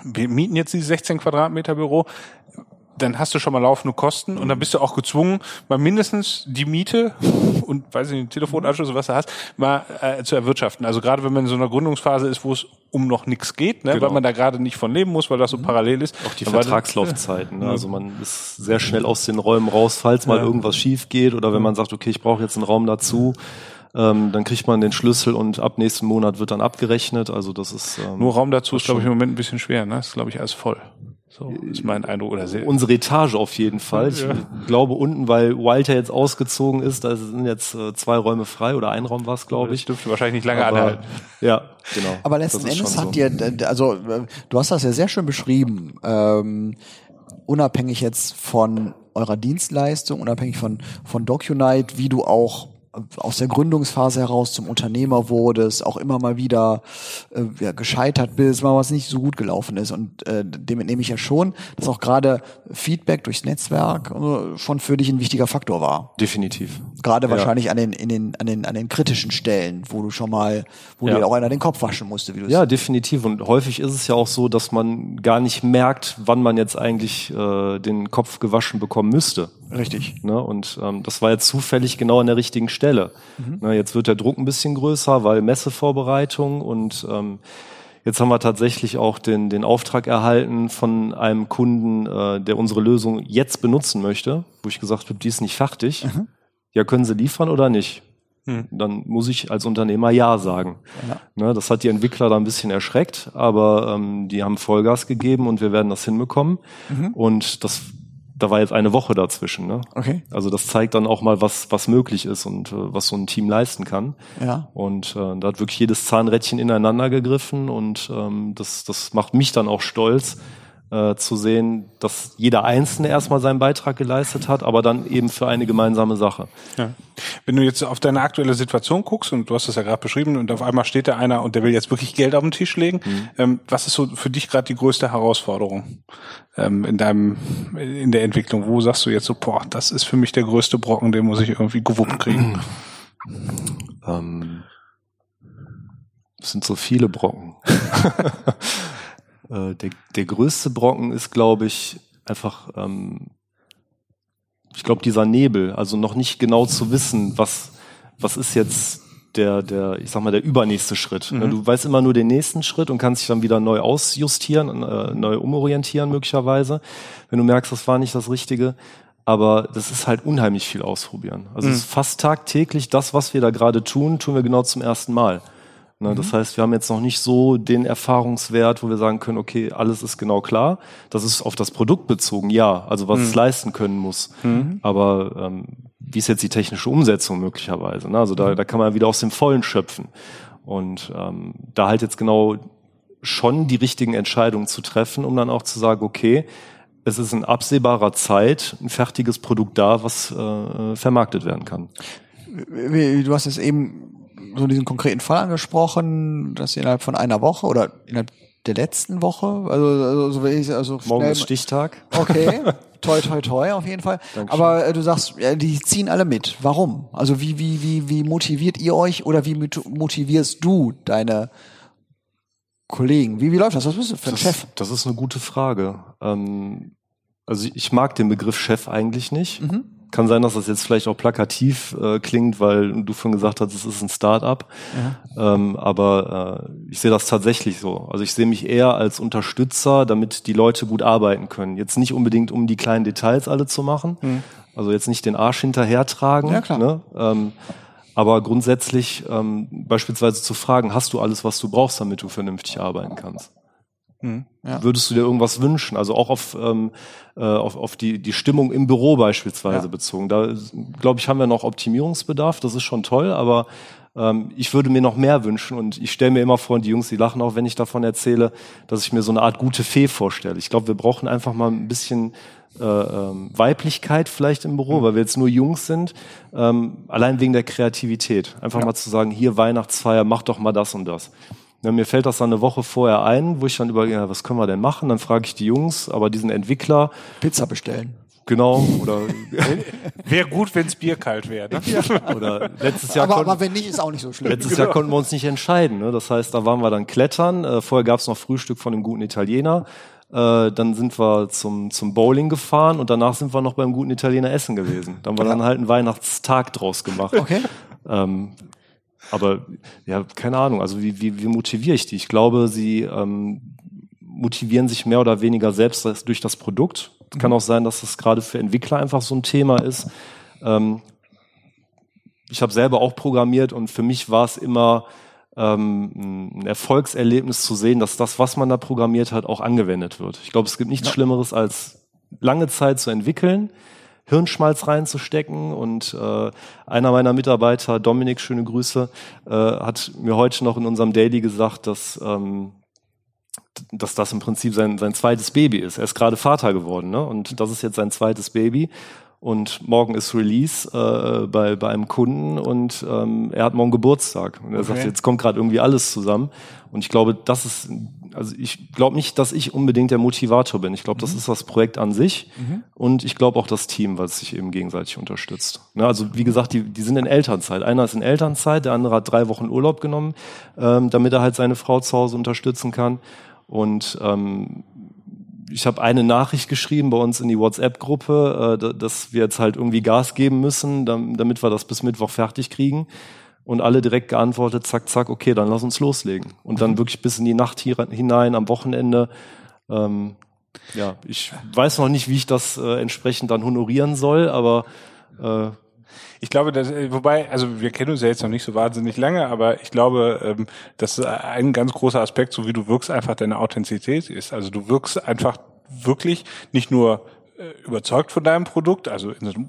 wir mieten jetzt dieses 16 Quadratmeter Büro dann hast du schon mal laufende Kosten und dann bist du auch gezwungen, mal mindestens die Miete und weiß ich nicht, Telefonanschluss, was du hast, mal äh, zu erwirtschaften. Also gerade wenn man in so einer Gründungsphase ist, wo es um noch nichts geht, ne, genau. weil man da gerade nicht von leben muss, weil das so mhm. parallel ist. Auch die Vertragslaufzeiten. Ne? Also man ist sehr schnell aus den Räumen raus, falls mal ja. irgendwas schief geht oder wenn man sagt, okay, ich brauche jetzt einen Raum dazu. Ähm, dann kriegt man den Schlüssel und ab nächsten Monat wird dann abgerechnet. Also das ist ähm, nur Raum dazu ist, glaube ich, im Moment ein bisschen schwer. Ne? Ist glaube ich alles voll. So ist mein Eindruck oder sehr. Unsere Etage auf jeden Fall. Ich ja. glaube unten, weil Walter jetzt ausgezogen ist, da sind jetzt äh, zwei Räume frei oder ein Raum war es, glaube ich. Das dürfte wahrscheinlich nicht lange Aber, anhalten. Ja, genau. Aber letzten Endes habt so. ihr, also du hast das ja sehr schön beschrieben, ähm, unabhängig jetzt von eurer Dienstleistung, unabhängig von von DocuNight, wie du auch aus der Gründungsphase heraus zum Unternehmer wurdest, auch immer mal wieder äh, ja, gescheitert bist, mal was nicht so gut gelaufen ist. Und äh, dem entnehme ich ja schon, dass auch gerade Feedback durchs Netzwerk äh, schon für dich ein wichtiger Faktor war. Definitiv. Gerade ja. wahrscheinlich an den, in den, an den, an den kritischen Stellen, wo du schon mal, wo ja. dir auch einer den Kopf waschen musste, wie du Ja, definitiv. Und häufig ist es ja auch so, dass man gar nicht merkt, wann man jetzt eigentlich äh, den Kopf gewaschen bekommen müsste. Richtig. Ne? Und ähm, das war jetzt zufällig genau an der richtigen Stelle. Mhm. Ne, jetzt wird der Druck ein bisschen größer, weil Messevorbereitung und ähm, jetzt haben wir tatsächlich auch den, den Auftrag erhalten von einem Kunden, äh, der unsere Lösung jetzt benutzen möchte, wo ich gesagt habe, die ist nicht fertig. Mhm. Ja, können Sie liefern oder nicht? Hm. Dann muss ich als Unternehmer Ja sagen. Ja. Ne, das hat die Entwickler da ein bisschen erschreckt, aber ähm, die haben Vollgas gegeben und wir werden das hinbekommen. Mhm. Und das da war jetzt eine Woche dazwischen. Ne? Okay. Also das zeigt dann auch mal, was, was möglich ist und äh, was so ein Team leisten kann. Ja. Und äh, da hat wirklich jedes Zahnrädchen ineinander gegriffen und ähm, das, das macht mich dann auch stolz, äh, zu sehen, dass jeder Einzelne erstmal seinen Beitrag geleistet hat, aber dann eben für eine gemeinsame Sache. Ja. Wenn du jetzt auf deine aktuelle Situation guckst, und du hast es ja gerade beschrieben, und auf einmal steht da einer und der will jetzt wirklich Geld auf den Tisch legen, mhm. ähm, was ist so für dich gerade die größte Herausforderung ähm, in deinem, in der Entwicklung? Wo sagst du jetzt so, boah, das ist für mich der größte Brocken, den muss ich irgendwie gewuppt kriegen? Ähm, es sind so viele Brocken. Äh, der, der größte Brocken ist, glaube ich, einfach, ähm, ich glaube, dieser Nebel, also noch nicht genau zu wissen, was, was ist jetzt der, der, ich sag mal, der übernächste Schritt. Mhm. Du weißt immer nur den nächsten Schritt und kannst dich dann wieder neu ausjustieren, äh, neu umorientieren möglicherweise, wenn du merkst, das war nicht das Richtige. Aber das ist halt unheimlich viel ausprobieren. Also mhm. es ist fast tagtäglich das, was wir da gerade tun, tun wir genau zum ersten Mal. Ne, mhm. Das heißt, wir haben jetzt noch nicht so den Erfahrungswert, wo wir sagen können, okay, alles ist genau klar. Das ist auf das Produkt bezogen, ja, also was mhm. es leisten können muss. Mhm. Aber ähm, wie ist jetzt die technische Umsetzung möglicherweise? Ne? Also da, mhm. da kann man wieder aus dem Vollen schöpfen. Und ähm, da halt jetzt genau schon die richtigen Entscheidungen zu treffen, um dann auch zu sagen, okay, es ist in absehbarer Zeit ein fertiges Produkt da, was äh, vermarktet werden kann. Du hast es eben so diesen konkreten Fall angesprochen, dass innerhalb von einer Woche oder innerhalb der letzten Woche, also, also, so will ich, also morgen ist Stichtag. Okay, toi toi toi auf jeden Fall. Dankeschön. Aber äh, du sagst, ja, die ziehen alle mit. Warum? Also wie wie wie wie motiviert ihr euch oder wie motivierst du deine Kollegen? Wie wie läuft das? Was bist du für ein das, Chef? Das ist eine gute Frage. Ähm, also ich mag den Begriff Chef eigentlich nicht. Mhm kann sein, dass das jetzt vielleicht auch plakativ äh, klingt, weil du vorhin gesagt hast, es ist ein Start-up. Ja. Ähm, aber äh, ich sehe das tatsächlich so. Also ich sehe mich eher als Unterstützer, damit die Leute gut arbeiten können. Jetzt nicht unbedingt, um die kleinen Details alle zu machen. Mhm. Also jetzt nicht den Arsch hinterhertragen. Ja, klar. Ne? Ähm, aber grundsätzlich ähm, beispielsweise zu fragen, hast du alles, was du brauchst, damit du vernünftig arbeiten kannst? Hm, ja. Würdest du dir irgendwas wünschen? Also auch auf, ähm, äh, auf, auf die, die Stimmung im Büro beispielsweise ja. bezogen. Da glaube ich, haben wir noch Optimierungsbedarf. Das ist schon toll, aber ähm, ich würde mir noch mehr wünschen und ich stelle mir immer vor, und die Jungs, die lachen auch, wenn ich davon erzähle, dass ich mir so eine Art gute Fee vorstelle. Ich glaube, wir brauchen einfach mal ein bisschen äh, ähm, Weiblichkeit vielleicht im Büro, mhm. weil wir jetzt nur Jungs sind, ähm, allein wegen der Kreativität. Einfach ja. mal zu sagen, hier Weihnachtsfeier, mach doch mal das und das. Ja, mir fällt das dann eine Woche vorher ein, wo ich dann überlege, ja, was können wir denn machen? Dann frage ich die Jungs, aber diesen Entwickler. Pizza bestellen. Genau, oder. wäre gut, wenns Bier kalt wäre. Ne? Ja. Oder letztes Jahr. Aber, aber wenn nicht, ist auch nicht so schlimm. Letztes genau. Jahr konnten wir uns nicht entscheiden. Ne? Das heißt, da waren wir dann klettern. Äh, vorher gab's noch Frühstück von einem guten Italiener. Äh, dann sind wir zum, zum Bowling gefahren und danach sind wir noch beim guten Italiener essen gewesen. Dann war dann halt ein Weihnachtstag draus gemacht. Okay. Ähm, aber ja, keine Ahnung, also wie, wie, wie motiviere ich die? Ich glaube, sie ähm, motivieren sich mehr oder weniger selbst durch das Produkt. Mhm. Kann auch sein, dass das gerade für Entwickler einfach so ein Thema ist. Ähm, ich habe selber auch programmiert und für mich war es immer ähm, ein Erfolgserlebnis zu sehen, dass das, was man da programmiert hat, auch angewendet wird. Ich glaube, es gibt nichts ja. Schlimmeres als lange Zeit zu entwickeln, Hirnschmalz reinzustecken. Und äh, einer meiner Mitarbeiter, Dominik, schöne Grüße, äh, hat mir heute noch in unserem Daily gesagt, dass ähm, dass das im Prinzip sein, sein zweites Baby ist. Er ist gerade Vater geworden, ne? Und das ist jetzt sein zweites Baby. Und morgen ist Release äh, bei, bei einem Kunden und ähm, er hat morgen Geburtstag. Und er okay. sagt, jetzt kommt gerade irgendwie alles zusammen. Und ich glaube, das ist also ich glaube nicht, dass ich unbedingt der Motivator bin. Ich glaube, das mhm. ist das Projekt an sich mhm. und ich glaube auch das Team, was sich eben gegenseitig unterstützt. Ne, also wie gesagt, die, die sind in Elternzeit. Einer ist in Elternzeit, der andere hat drei Wochen Urlaub genommen, ähm, damit er halt seine Frau zu Hause unterstützen kann. Und ähm, ich habe eine Nachricht geschrieben bei uns in die WhatsApp-Gruppe, äh, dass wir jetzt halt irgendwie Gas geben müssen, damit wir das bis Mittwoch fertig kriegen und alle direkt geantwortet, zack, zack, okay, dann lass uns loslegen. Und dann mhm. wirklich bis in die Nacht hier, hinein am Wochenende. Ähm, ja, ich weiß noch nicht, wie ich das äh, entsprechend dann honorieren soll, aber äh, ich glaube, dass, äh, wobei, also wir kennen uns ja jetzt noch nicht so wahnsinnig lange, aber ich glaube, ähm, dass ein ganz großer Aspekt, so wie du wirkst, einfach deine Authentizität ist. Also du wirkst einfach wirklich nicht nur überzeugt von deinem Produkt, also in einem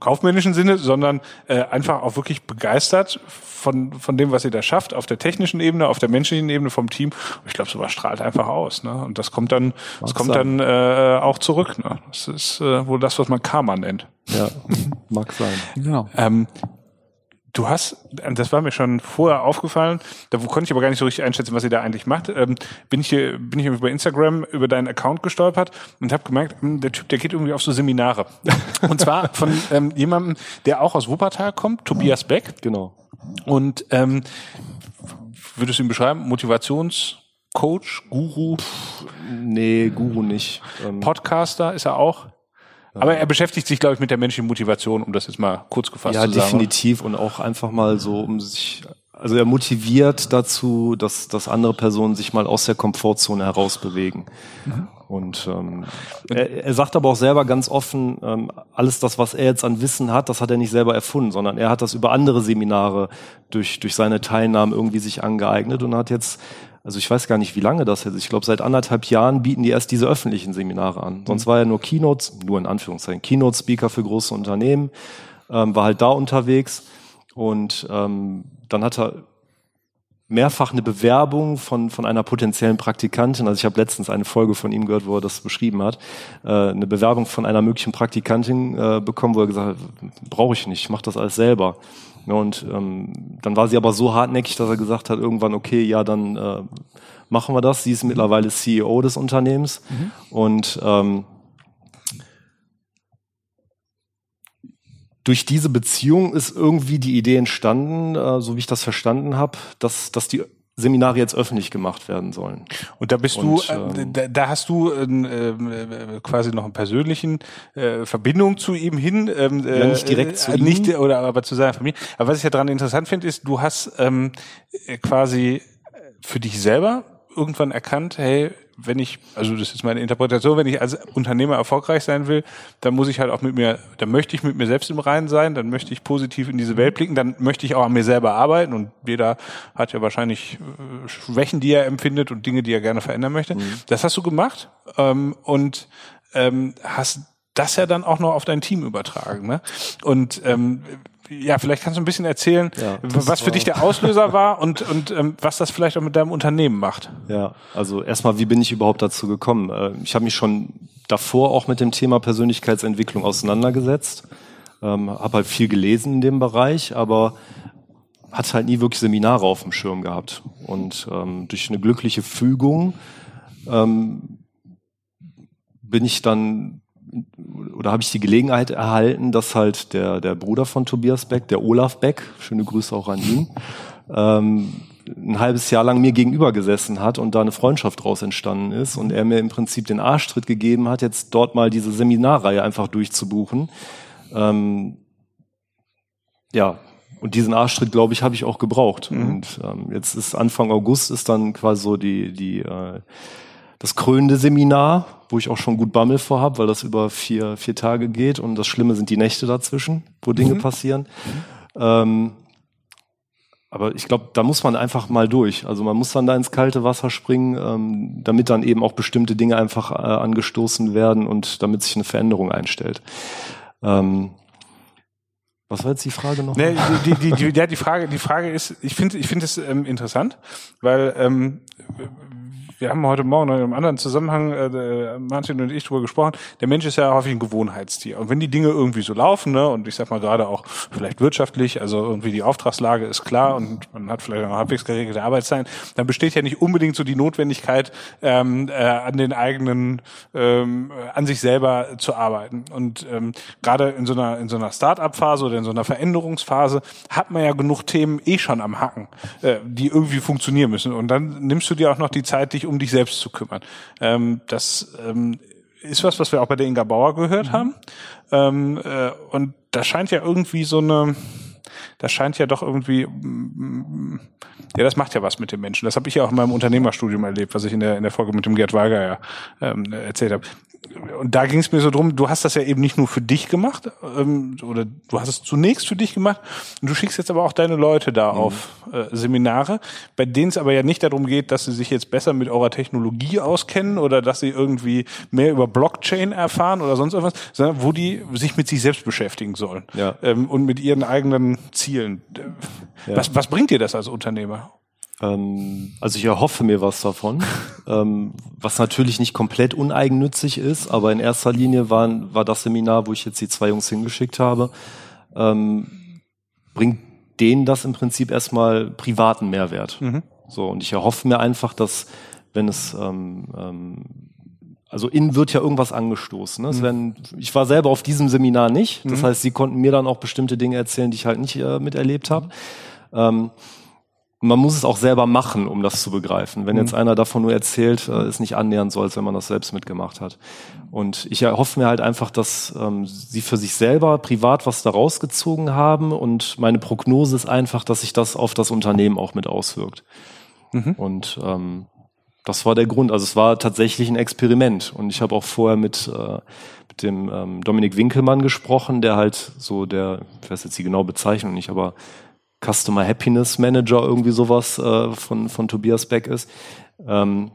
kaufmännischen Sinne, sondern äh, einfach auch wirklich begeistert von, von dem, was ihr da schafft, auf der technischen Ebene, auf der menschlichen Ebene vom Team. Und ich glaube, sowas strahlt einfach aus. Ne? Und das kommt dann, das kommt sein. dann äh, auch zurück. Ne? Das ist äh, wohl das, was man Karma nennt. Ja, mag sein. Genau. Ähm, Du hast, das war mir schon vorher aufgefallen, da konnte ich aber gar nicht so richtig einschätzen, was ihr da eigentlich macht. Ähm, bin ich hier, bin ich über Instagram über deinen Account gestolpert und habe gemerkt, hm, der Typ, der geht irgendwie auf so Seminare. Und zwar von ähm, jemandem, der auch aus Wuppertal kommt, Tobias Beck. Genau. Und ähm, würdest du ihn beschreiben? Motivationscoach, Guru? Pff, nee, Guru nicht. Ähm, Podcaster ist er auch? Aber er beschäftigt sich, glaube ich, mit der menschlichen Motivation, um das jetzt mal kurz gefasst ja, zu sagen. Ja, definitiv und auch einfach mal so, um sich, also er motiviert dazu, dass, dass andere Personen sich mal aus der Komfortzone herausbewegen. Mhm. Und ähm, er, er sagt aber auch selber ganz offen, ähm, alles das, was er jetzt an Wissen hat, das hat er nicht selber erfunden, sondern er hat das über andere Seminare durch, durch seine Teilnahme irgendwie sich angeeignet und hat jetzt also ich weiß gar nicht, wie lange das ist. Ich glaube, seit anderthalb Jahren bieten die erst diese öffentlichen Seminare an. Sonst mhm. war er nur Keynotes, nur in Anführungszeichen, Keynote-Speaker für große Unternehmen, ähm, war halt da unterwegs und ähm, dann hat er mehrfach eine Bewerbung von, von einer potenziellen Praktikantin, also ich habe letztens eine Folge von ihm gehört, wo er das beschrieben hat, äh, eine Bewerbung von einer möglichen Praktikantin äh, bekommen, wo er gesagt hat, brauche ich nicht, ich mache das alles selber. Und ähm, dann war sie aber so hartnäckig, dass er gesagt hat, irgendwann, okay, ja, dann äh, machen wir das. Sie ist mittlerweile CEO des Unternehmens. Mhm. Und ähm, durch diese Beziehung ist irgendwie die Idee entstanden, äh, so wie ich das verstanden habe, dass, dass die Seminare jetzt öffentlich gemacht werden sollen. Und da bist und, du, äh, ähm, da, da, hast du äh, äh, quasi noch einen persönlichen äh, Verbindung zu ihm hin. Ähm, ja, nicht direkt zu äh, ihm. Nicht, oder aber zu seiner Familie. Aber was ich ja daran interessant finde, ist, du hast ähm, quasi für dich selber irgendwann erkannt, hey, wenn ich, also das ist meine Interpretation, wenn ich als Unternehmer erfolgreich sein will, dann muss ich halt auch mit mir, dann möchte ich mit mir selbst im Reinen sein, dann möchte ich positiv in diese Welt blicken, dann möchte ich auch an mir selber arbeiten und jeder hat ja wahrscheinlich äh, Schwächen, die er empfindet und Dinge, die er gerne verändern möchte. Mhm. Das hast du gemacht ähm, und ähm, hast das ja dann auch noch auf dein Team übertragen. Ne? Und ähm, ja, vielleicht kannst du ein bisschen erzählen, ja, was für dich der Auslöser war und, und ähm, was das vielleicht auch mit deinem Unternehmen macht. Ja, also erstmal, wie bin ich überhaupt dazu gekommen? Äh, ich habe mich schon davor auch mit dem Thema Persönlichkeitsentwicklung auseinandergesetzt, ähm, habe halt viel gelesen in dem Bereich, aber hatte halt nie wirklich Seminare auf dem Schirm gehabt. Und ähm, durch eine glückliche Fügung ähm, bin ich dann oder habe ich die Gelegenheit erhalten, dass halt der, der Bruder von Tobias Beck, der Olaf Beck, schöne Grüße auch an ihn, ähm, ein halbes Jahr lang mir gegenüber gesessen hat und da eine Freundschaft draus entstanden ist und er mir im Prinzip den Arschtritt gegeben hat, jetzt dort mal diese Seminarreihe einfach durchzubuchen. Ähm, ja, und diesen Arschtritt, glaube ich, habe ich auch gebraucht. Mhm. Und ähm, jetzt ist Anfang August ist dann quasi so die, die äh, das krönende Seminar, wo ich auch schon gut Bammel vorhab, weil das über vier, vier Tage geht und das Schlimme sind die Nächte dazwischen, wo Dinge mhm. passieren. Ähm, aber ich glaube, da muss man einfach mal durch. Also man muss dann da ins kalte Wasser springen, ähm, damit dann eben auch bestimmte Dinge einfach äh, angestoßen werden und damit sich eine Veränderung einstellt. Ähm, was war jetzt die Frage noch? Nee, die, die, die, ja, die Frage, die Frage ist, ich finde, ich finde es ähm, interessant, weil ähm, wir haben heute Morgen noch in einem anderen Zusammenhang, äh, Martin und ich darüber gesprochen, der Mensch ist ja häufig ein Gewohnheitstier. Und wenn die Dinge irgendwie so laufen, ne, und ich sag mal gerade auch vielleicht wirtschaftlich, also irgendwie die Auftragslage ist klar und man hat vielleicht auch halbwegs geregelte Arbeitszeiten, dann besteht ja nicht unbedingt so die Notwendigkeit, ähm, äh, an den eigenen, ähm, an sich selber zu arbeiten. Und ähm, gerade in so einer, in so einer Start-up-Phase oder in so einer Veränderungsphase hat man ja genug Themen eh schon am Hacken, äh, die irgendwie funktionieren müssen. Und dann nimmst du dir auch noch die Zeit, dich um dich selbst zu kümmern. Ähm, das ähm, ist was, was wir auch bei der Inga Bauer gehört mhm. haben. Ähm, äh, und da scheint ja irgendwie so eine, das scheint ja doch irgendwie, mm, ja, das macht ja was mit dem Menschen. Das habe ich ja auch in meinem Unternehmerstudium erlebt, was ich in der, in der Folge mit dem Gerd Weiger ja ähm, erzählt habe und da ging es mir so drum, du hast das ja eben nicht nur für dich gemacht, ähm, oder du hast es zunächst für dich gemacht, und du schickst jetzt aber auch deine Leute da mhm. auf äh, Seminare, bei denen es aber ja nicht darum geht, dass sie sich jetzt besser mit eurer Technologie auskennen oder dass sie irgendwie mehr über Blockchain erfahren oder sonst irgendwas, sondern wo die sich mit sich selbst beschäftigen sollen ja. ähm, und mit ihren eigenen Zielen. Ja. Was, was bringt dir das als Unternehmer? Ähm, also ich erhoffe mir was davon, ähm, was natürlich nicht komplett uneigennützig ist, aber in erster Linie war, war das Seminar, wo ich jetzt die zwei Jungs hingeschickt habe, ähm, bringt denen das im Prinzip erstmal privaten Mehrwert. Mhm. So, und ich erhoffe mir einfach, dass wenn es ähm, ähm, also innen wird ja irgendwas angestoßen. Ne? Mhm. Werden, ich war selber auf diesem Seminar nicht. Das mhm. heißt, sie konnten mir dann auch bestimmte Dinge erzählen, die ich halt nicht äh, miterlebt habe. Ähm, und man muss es auch selber machen, um das zu begreifen. Wenn mhm. jetzt einer davon nur erzählt, äh, ist nicht annähernd so, als wenn man das selbst mitgemacht hat. Und ich erhoffe mir halt einfach, dass ähm, sie für sich selber privat was da rausgezogen haben. Und meine Prognose ist einfach, dass sich das auf das Unternehmen auch mit auswirkt. Mhm. Und ähm, das war der Grund. Also es war tatsächlich ein Experiment. Und ich habe auch vorher mit, äh, mit dem ähm, Dominik Winkelmann gesprochen, der halt so der, ich weiß jetzt die genaue Bezeichnung nicht, aber Customer Happiness Manager, irgendwie sowas äh, von, von Tobias Beck ist. Ähm,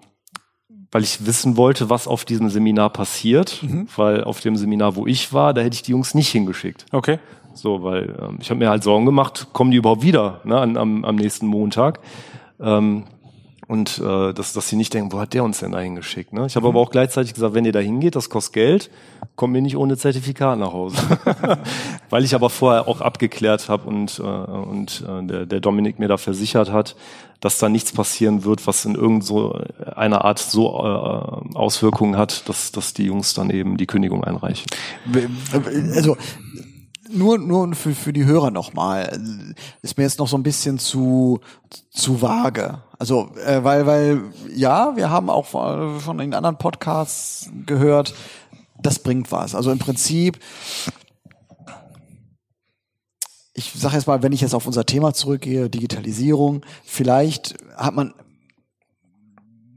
weil ich wissen wollte, was auf diesem Seminar passiert, mhm. weil auf dem Seminar, wo ich war, da hätte ich die Jungs nicht hingeschickt. Okay. So, weil ähm, ich habe mir halt Sorgen gemacht, kommen die überhaupt wieder ne, an, am, am nächsten Montag? Ähm, und äh, dass, dass sie nicht denken, wo hat der uns denn da hingeschickt? Ne? Ich habe mhm. aber auch gleichzeitig gesagt, wenn ihr da hingeht, das kostet Geld, kommt mir nicht ohne Zertifikat nach Hause. Weil ich aber vorher auch abgeklärt habe und, äh, und äh, der, der Dominik mir da versichert hat, dass da nichts passieren wird, was in irgend so einer Art so äh, Auswirkungen hat, dass, dass die Jungs dann eben die Kündigung einreichen. Also nur, nur für, für die Hörer nochmal, ist mir jetzt noch so ein bisschen zu, zu vage. Also, äh, weil, weil, ja, wir haben auch von den anderen Podcasts gehört, das bringt was. Also im Prinzip, ich sage jetzt mal, wenn ich jetzt auf unser Thema zurückgehe, Digitalisierung, vielleicht hat man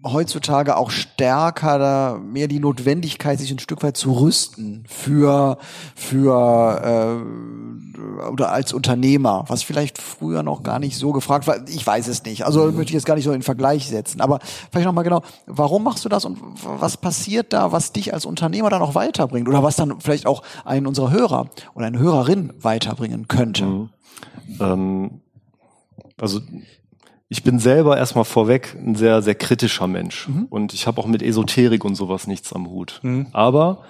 heutzutage auch stärker da mehr die Notwendigkeit, sich ein Stück weit zu rüsten für für äh, oder als Unternehmer, was vielleicht früher noch gar nicht so gefragt war. Ich weiß es nicht. Also möchte ich jetzt gar nicht so in Vergleich setzen. Aber vielleicht noch mal genau, warum machst du das und was passiert da, was dich als Unternehmer dann auch weiterbringt oder was dann vielleicht auch einen unserer Hörer oder eine Hörerin weiterbringen könnte? Mhm. Ähm, also ich bin selber erstmal vorweg ein sehr, sehr kritischer Mensch. Mhm. Und ich habe auch mit Esoterik und sowas nichts am Hut. Mhm. Aber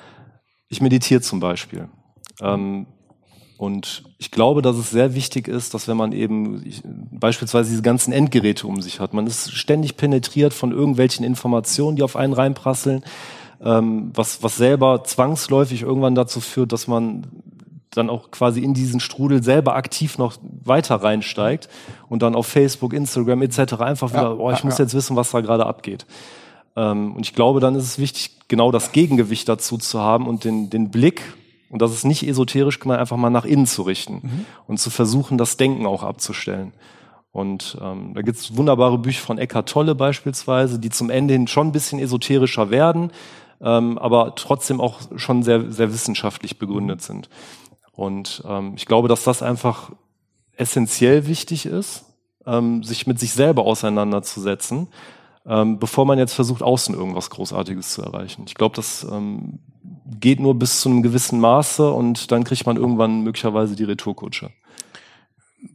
ich meditiere zum Beispiel. Ähm, und ich glaube, dass es sehr wichtig ist, dass wenn man eben ich, beispielsweise diese ganzen Endgeräte um sich hat, man ist ständig penetriert von irgendwelchen Informationen, die auf einen reinprasseln, ähm, was, was selber zwangsläufig irgendwann dazu führt, dass man dann auch quasi in diesen Strudel selber aktiv noch weiter reinsteigt und dann auf Facebook, Instagram etc. einfach wieder, ja, oh, ich ja, muss ja. jetzt wissen, was da gerade abgeht. Ähm, und ich glaube, dann ist es wichtig, genau das Gegengewicht dazu zu haben und den, den Blick, und das ist nicht esoterisch gemeint, einfach mal nach innen zu richten mhm. und zu versuchen, das Denken auch abzustellen. Und ähm, da gibt's wunderbare Bücher von Eckhart Tolle beispielsweise, die zum Ende hin schon ein bisschen esoterischer werden, ähm, aber trotzdem auch schon sehr, sehr wissenschaftlich begründet sind. Und ähm, ich glaube, dass das einfach essentiell wichtig ist, ähm, sich mit sich selber auseinanderzusetzen, ähm, bevor man jetzt versucht, außen irgendwas Großartiges zu erreichen. Ich glaube, das ähm, geht nur bis zu einem gewissen Maße und dann kriegt man irgendwann möglicherweise die Retourkutsche.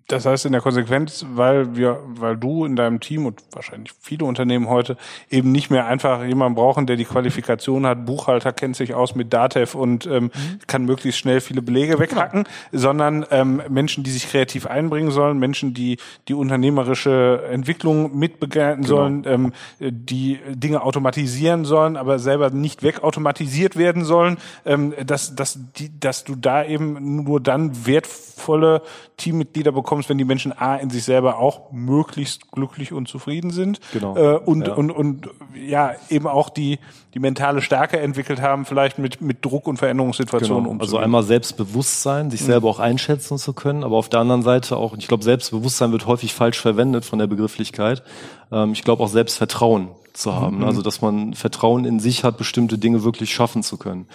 Das heißt in der Konsequenz, weil wir, weil du in deinem Team und wahrscheinlich viele Unternehmen heute eben nicht mehr einfach jemanden brauchen, der die Qualifikation hat, Buchhalter kennt sich aus mit Datev und ähm, mhm. kann möglichst schnell viele Belege weghacken, genau. sondern ähm, Menschen, die sich kreativ einbringen sollen, Menschen, die die unternehmerische Entwicklung mitbegleiten genau. sollen, ähm, die Dinge automatisieren sollen, aber selber nicht wegautomatisiert werden sollen, ähm, dass, dass, die, dass du da eben nur dann wertvolle Teammitglieder bekommst, wenn die Menschen A in sich selber auch möglichst glücklich und zufrieden sind. Genau. Äh, und, ja. und, und ja, eben auch die, die mentale Stärke entwickelt haben, vielleicht mit, mit Druck und Veränderungssituationen genau. umzugehen. Also einmal Selbstbewusstsein, sich mhm. selber auch einschätzen zu können, aber auf der anderen Seite auch, ich glaube, Selbstbewusstsein wird häufig falsch verwendet von der Begrifflichkeit. Ähm, ich glaube auch Selbstvertrauen zu haben. Mhm. Also dass man Vertrauen in sich hat, bestimmte Dinge wirklich schaffen zu können.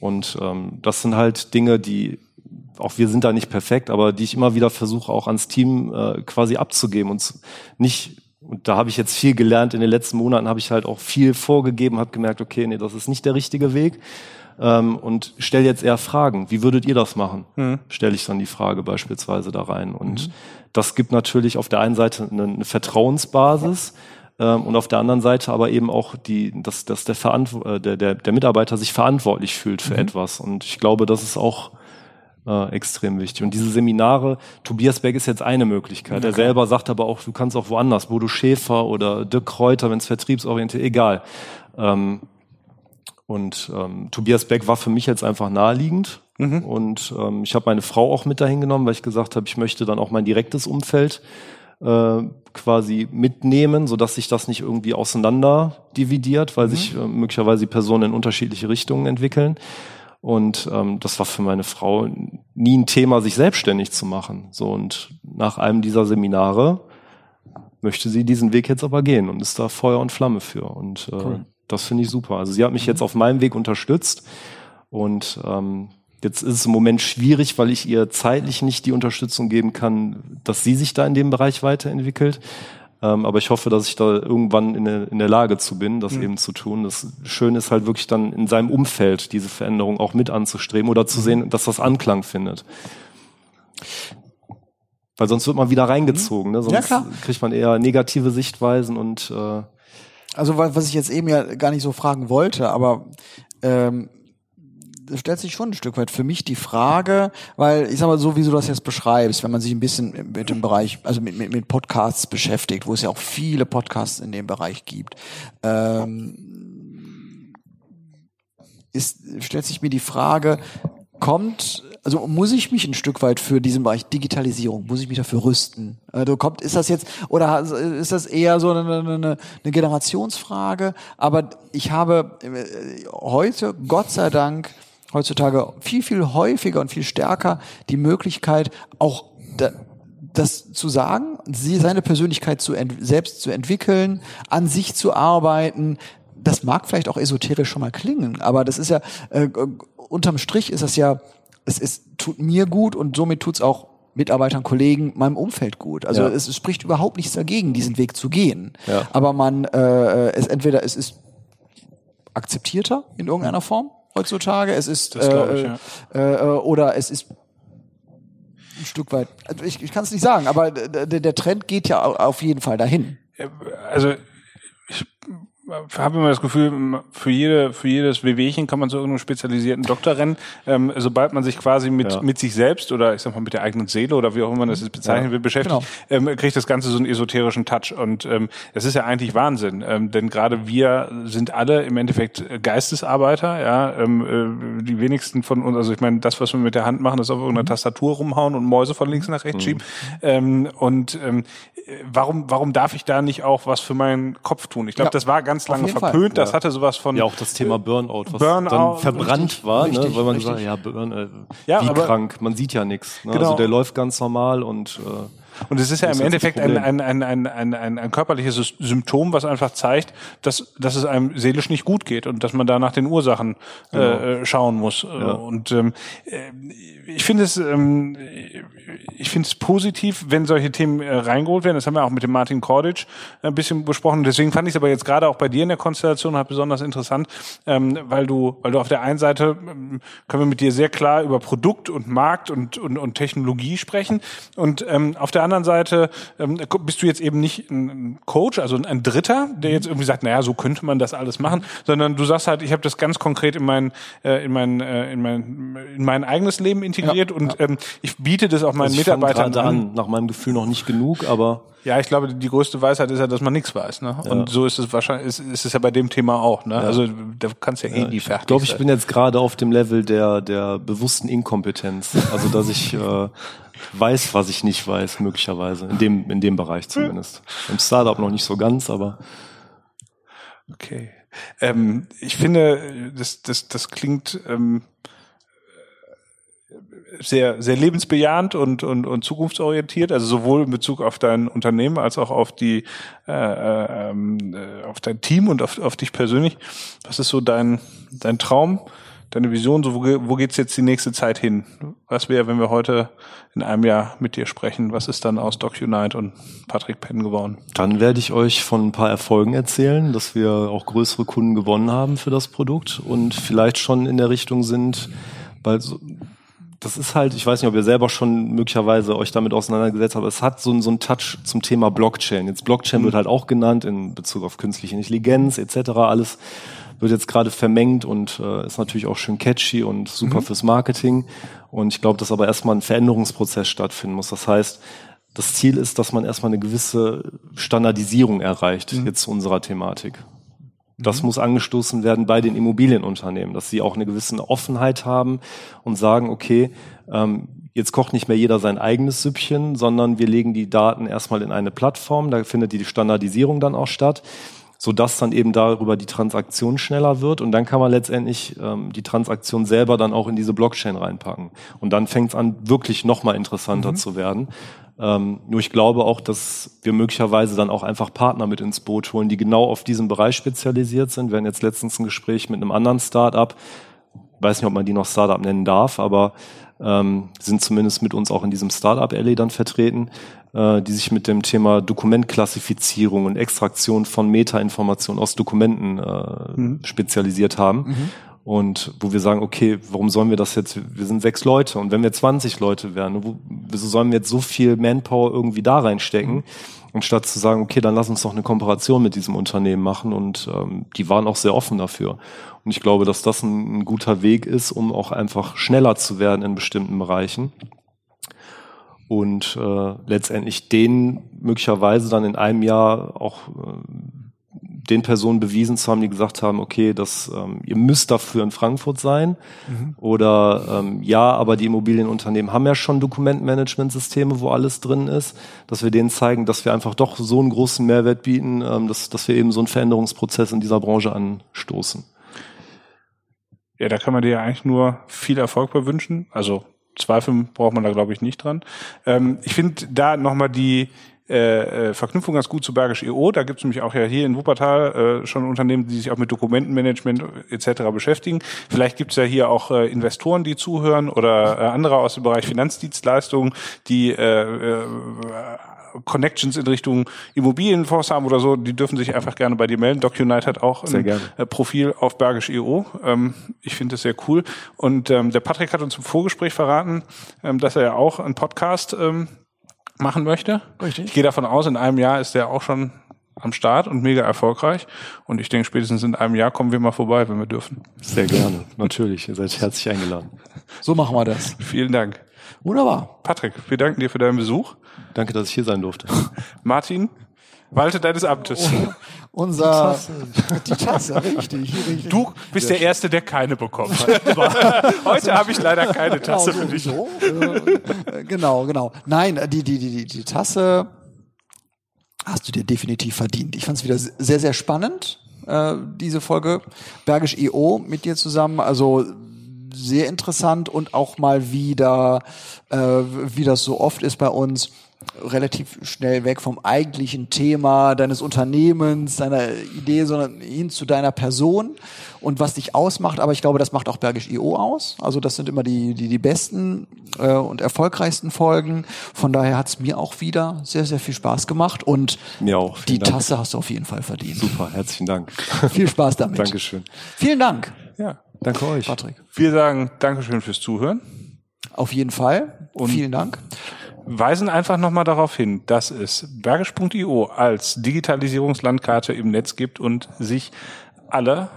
Und ähm, das sind halt Dinge, die auch wir sind da nicht perfekt, aber die ich immer wieder versuche auch ans Team äh, quasi abzugeben und nicht und da habe ich jetzt viel gelernt in den letzten Monaten, habe ich halt auch viel vorgegeben, habe gemerkt, okay, nee, das ist nicht der richtige Weg ähm, und stell jetzt eher Fragen. Wie würdet ihr das machen? Mhm. Stelle ich dann die Frage beispielsweise da rein und mhm. das gibt natürlich auf der einen Seite eine, eine Vertrauensbasis ähm, und auf der anderen Seite aber eben auch die, dass, dass der, Verantw äh, der, der, der Mitarbeiter sich verantwortlich fühlt für mhm. etwas und ich glaube, das ist auch äh, extrem wichtig. Und diese Seminare, Tobias Beck ist jetzt eine Möglichkeit. Okay. Er selber sagt aber auch, du kannst auch woanders, Bodo Schäfer oder Dirk Kräuter, wenn es vertriebsorientiert, egal. Ähm, und ähm, Tobias Beck war für mich jetzt einfach naheliegend. Mhm. Und ähm, ich habe meine Frau auch mit dahin genommen, weil ich gesagt habe, ich möchte dann auch mein direktes Umfeld äh, quasi mitnehmen, so dass sich das nicht irgendwie auseinander dividiert, weil mhm. sich äh, möglicherweise die Personen in unterschiedliche Richtungen entwickeln. Und ähm, das war für meine Frau nie ein Thema, sich selbstständig zu machen. So und nach einem dieser Seminare möchte sie diesen Weg jetzt aber gehen und ist da Feuer und Flamme für. Und äh, cool. das finde ich super. Also sie hat mich jetzt auf meinem Weg unterstützt und ähm, Jetzt ist es im Moment schwierig, weil ich ihr zeitlich nicht die Unterstützung geben kann, dass sie sich da in dem Bereich weiterentwickelt. Ähm, aber ich hoffe, dass ich da irgendwann in der, in der Lage zu bin, das mhm. eben zu tun. Das Schöne ist halt wirklich dann in seinem Umfeld diese Veränderung auch mit anzustreben oder zu mhm. sehen, dass das Anklang findet. Weil sonst wird man wieder reingezogen, ne? sonst ja, kriegt man eher negative Sichtweisen und äh also was ich jetzt eben ja gar nicht so fragen wollte, aber ähm, stellt sich schon ein Stück weit für mich die Frage, weil ich sag mal so, wie du das jetzt beschreibst, wenn man sich ein bisschen mit dem Bereich, also mit, mit, mit Podcasts beschäftigt, wo es ja auch viele Podcasts in dem Bereich gibt, ähm, ist, stellt sich mir die Frage, kommt also muss ich mich ein Stück weit für diesen Bereich Digitalisierung, muss ich mich dafür rüsten? Also kommt, ist das jetzt, oder ist das eher so eine, eine, eine Generationsfrage? Aber ich habe äh, heute, Gott sei Dank, heutzutage viel, viel häufiger und viel stärker die Möglichkeit, auch da, das zu sagen, sie, seine Persönlichkeit zu selbst zu entwickeln, an sich zu arbeiten, das mag vielleicht auch esoterisch schon mal klingen, aber das ist ja, äh, unterm Strich ist das ja, es ist, tut mir gut und somit tut's auch Mitarbeitern, Kollegen, meinem Umfeld gut. Also ja. es, es, spricht überhaupt nichts dagegen, diesen Weg zu gehen. Ja. Aber man, äh, es entweder es ist akzeptierter in irgendeiner Form heutzutage, es ist äh, ich, ja. äh, äh, oder es ist ein Stück weit. Also ich, ich kann es nicht sagen, aber der, der Trend geht ja auf jeden Fall dahin. Also ich habe immer das Gefühl, für jede, für jedes Wehwehchen kann man zu irgendeinem spezialisierten Doktor rennen. Ähm, sobald man sich quasi mit, ja. mit sich selbst oder ich sag mal mit der eigenen Seele oder wie auch immer man das jetzt bezeichnen ja. will, beschäftigt, genau. ähm, kriegt das Ganze so einen esoterischen Touch. Und ähm, das ist ja eigentlich Wahnsinn. Ähm, denn gerade wir sind alle im Endeffekt Geistesarbeiter, ja. Ähm, äh, die wenigsten von uns, also ich meine, das, was wir mit der Hand machen, ist auf irgendeiner mhm. Tastatur rumhauen und Mäuse von links nach rechts mhm. schieben. Ähm, und ähm, warum, warum darf ich da nicht auch was für meinen Kopf tun? Ich glaube, ja. das war ganz lange verpönt. Fall. Das hatte sowas von. Ja, auch das Thema Burnout, was Burnout, dann verbrannt richtig, war, ne? richtig, ne? weil man richtig. sagt, ja, Burn, äh, ja, wie aber, krank, man sieht ja nichts. Ne? Also genau. Also der läuft ganz normal und äh, und es ist ja im Endeffekt ein, ein, ein, ein, ein, ein, ein körperliches Symptom, was einfach zeigt, dass, dass es einem seelisch nicht gut geht und dass man da nach den Ursachen genau. äh, schauen muss. Ja. Und ähm, äh, ich finde es, ähm, ich finde es positiv, wenn solche Themen äh, reingeholt werden. Das haben wir auch mit dem Martin Korditsch ein bisschen besprochen. Deswegen fand ich es aber jetzt gerade auch bei dir in der Konstellation halt besonders interessant, ähm, weil du, weil du auf der einen Seite ähm, können wir mit dir sehr klar über Produkt und Markt und und, und Technologie sprechen und ähm, auf der anderen Seite ähm, bist du jetzt eben nicht ein Coach, also ein Dritter, der jetzt irgendwie sagt, naja, so könnte man das alles machen, sondern du sagst halt, ich habe das ganz konkret in mein äh, in mein äh, in mein in mein eigenes Leben integriert ja, und ja. Ähm, ich biete das auch meinen also Mitarbeitern an. an. Nach meinem Gefühl noch nicht genug, aber ja, ich glaube, die größte Weisheit ist ja, dass man nichts weiß. Ne? Ja. Und so ist es wahrscheinlich, ist, ist es ja bei dem Thema auch. Ne? Ja. Also da kannst ja eh nie fertig Ich glaube, ich bin jetzt gerade auf dem Level der der bewussten Inkompetenz. Also dass ich äh, weiß, was ich nicht weiß, möglicherweise. In dem, in dem Bereich zumindest. Im Startup noch nicht so ganz, aber. Okay. Ähm, ich finde, das, das, das klingt ähm, sehr, sehr lebensbejahend und, und, und zukunftsorientiert, also sowohl in Bezug auf dein Unternehmen als auch auf die, äh, äh, ähm, äh, auf dein Team und auf, auf dich persönlich. Was ist so dein, dein Traum? Deine Vision, so wo, wo geht's jetzt die nächste Zeit hin? Was wäre, wenn wir heute in einem Jahr mit dir sprechen? Was ist dann aus DocUnite und Patrick Penn geworden? Dann werde ich euch von ein paar Erfolgen erzählen, dass wir auch größere Kunden gewonnen haben für das Produkt und vielleicht schon in der Richtung sind, weil so, das ist halt, ich weiß nicht, ob ihr selber schon möglicherweise euch damit auseinandergesetzt habt, aber es hat so, so einen Touch zum Thema Blockchain. Jetzt Blockchain mhm. wird halt auch genannt in Bezug auf künstliche Intelligenz etc. alles wird jetzt gerade vermengt und äh, ist natürlich auch schön catchy und super mhm. fürs Marketing. Und ich glaube, dass aber erstmal ein Veränderungsprozess stattfinden muss. Das heißt, das Ziel ist, dass man erstmal eine gewisse Standardisierung erreicht, mhm. jetzt zu unserer Thematik. Das mhm. muss angestoßen werden bei den Immobilienunternehmen, dass sie auch eine gewisse Offenheit haben und sagen, okay, ähm, jetzt kocht nicht mehr jeder sein eigenes Süppchen, sondern wir legen die Daten erstmal in eine Plattform, da findet die Standardisierung dann auch statt so dass dann eben darüber die Transaktion schneller wird und dann kann man letztendlich ähm, die Transaktion selber dann auch in diese Blockchain reinpacken und dann fängt es an wirklich noch mal interessanter mhm. zu werden. Ähm, nur ich glaube auch, dass wir möglicherweise dann auch einfach Partner mit ins Boot holen, die genau auf diesem Bereich spezialisiert sind. Wir hatten jetzt letztens ein Gespräch mit einem anderen Startup, weiß nicht, ob man die noch Startup nennen darf, aber ähm, sind zumindest mit uns auch in diesem Startup Alley dann vertreten, äh, die sich mit dem Thema Dokumentklassifizierung und Extraktion von Metainformationen aus Dokumenten äh, mhm. spezialisiert haben. Mhm. Und wo wir sagen, okay, warum sollen wir das jetzt, wir sind sechs Leute und wenn wir 20 Leute wären, wo, wieso sollen wir jetzt so viel Manpower irgendwie da reinstecken? Mhm. Und statt zu sagen, okay, dann lass uns doch eine Kooperation mit diesem Unternehmen machen und ähm, die waren auch sehr offen dafür. Und ich glaube, dass das ein, ein guter Weg ist, um auch einfach schneller zu werden in bestimmten Bereichen und äh, letztendlich denen möglicherweise dann in einem Jahr auch äh, den Personen bewiesen zu haben, die gesagt haben, okay, das, ähm, ihr müsst dafür in Frankfurt sein. Mhm. Oder ähm, ja, aber die Immobilienunternehmen haben ja schon Dokumentenmanagementsysteme, wo alles drin ist, dass wir denen zeigen, dass wir einfach doch so einen großen Mehrwert bieten, ähm, dass, dass wir eben so einen Veränderungsprozess in dieser Branche anstoßen. Ja, da kann man dir ja eigentlich nur viel Erfolg bei wünschen. Also zweifeln braucht man da, glaube ich, nicht dran. Ähm, ich finde da nochmal die, äh, äh, Verknüpfung ganz gut zu Bergisch EO. Da gibt es nämlich auch ja hier in Wuppertal äh, schon Unternehmen, die sich auch mit Dokumentenmanagement etc. beschäftigen. Vielleicht gibt es ja hier auch äh, Investoren, die zuhören oder äh, andere aus dem Bereich Finanzdienstleistungen, die äh, äh, Connections in Richtung Immobilienfonds haben oder so, die dürfen sich einfach gerne bei dir melden. DocUnite hat auch ein äh, Profil auf Bergisch EO. Ähm, ich finde das sehr cool. Und ähm, der Patrick hat uns im Vorgespräch verraten, ähm, dass er ja auch einen Podcast ähm, machen möchte. Richtig. Ich gehe davon aus, in einem Jahr ist der auch schon am Start und mega erfolgreich. Und ich denke, spätestens in einem Jahr kommen wir mal vorbei, wenn wir dürfen. Sehr gerne, natürlich. Ihr seid herzlich eingeladen. So machen wir das. Vielen Dank. Wunderbar. Patrick, wir danken dir für deinen Besuch. Danke, dass ich hier sein durfte. Martin, walte deines Amtes. Oh, unser die Tasse, die Tasse richtig, richtig. Du bist der Erste, der keine bekommen hat. Heute habe ich leider keine genau, Tasse genau, für dich. So, äh, genau, genau. Nein, die, die, die, die Tasse hast du dir definitiv verdient. Ich fand es wieder sehr, sehr spannend, äh, diese Folge. Bergisch EO mit dir zusammen. Also sehr interessant und auch mal wieder, äh, wie das so oft ist bei uns, relativ schnell weg vom eigentlichen Thema deines Unternehmens, deiner Idee, sondern hin zu deiner Person und was dich ausmacht. Aber ich glaube, das macht auch Bergisch IO aus. Also das sind immer die, die, die besten äh, und erfolgreichsten Folgen. Von daher hat es mir auch wieder sehr, sehr viel Spaß gemacht und mir auch. die Dank. Tasse hast du auf jeden Fall verdient. Super, herzlichen Dank. Viel Spaß damit. Dankeschön. Vielen Dank. Ja, danke euch. Patrick. Wir sagen Dankeschön fürs Zuhören. Auf jeden Fall. Und vielen Dank weisen einfach nochmal darauf hin, dass es bergisch.io als Digitalisierungslandkarte im Netz gibt und sich alle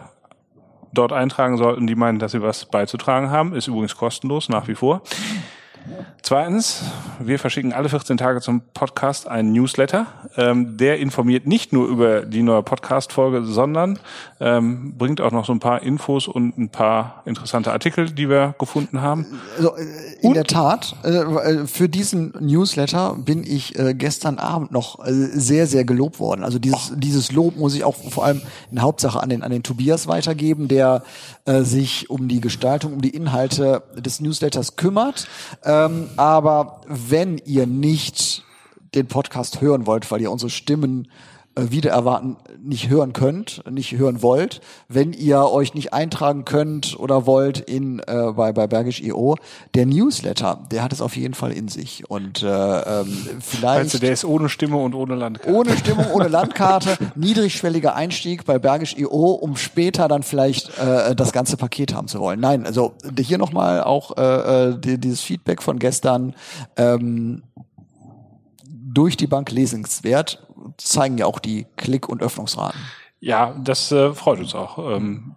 dort eintragen sollten, die meinen, dass sie was beizutragen haben. Ist übrigens kostenlos nach wie vor. Zweitens, wir verschicken alle 14 Tage zum Podcast einen Newsletter. Ähm, der informiert nicht nur über die neue Podcast-Folge, sondern ähm, bringt auch noch so ein paar Infos und ein paar interessante Artikel, die wir gefunden haben. Also, äh, in und? der Tat, äh, äh, für diesen Newsletter bin ich äh, gestern Abend noch äh, sehr, sehr gelobt worden. Also dieses, dieses Lob muss ich auch vor allem in Hauptsache an den, an den Tobias weitergeben, der äh, sich um die Gestaltung, um die Inhalte des Newsletters kümmert. Ähm, aber wenn ihr nicht den Podcast hören wollt, weil ihr unsere Stimmen äh, wieder erwarten nicht hören könnt, nicht hören wollt, wenn ihr euch nicht eintragen könnt oder wollt in äh, bei bei Bergisch IO, der Newsletter, der hat es auf jeden Fall in sich. Und äh, ähm, vielleicht also der ist ohne Stimme und ohne Landkarte. Ohne Stimmung, ohne Landkarte, niedrigschwelliger Einstieg bei Bergisch IO, um später dann vielleicht äh, das ganze Paket haben zu wollen. Nein, also hier nochmal auch äh, äh dieses Feedback von gestern. Ähm, durch die Bank lesenswert, zeigen ja auch die Klick- und Öffnungsraten. Ja, das äh, freut uns auch. Ähm,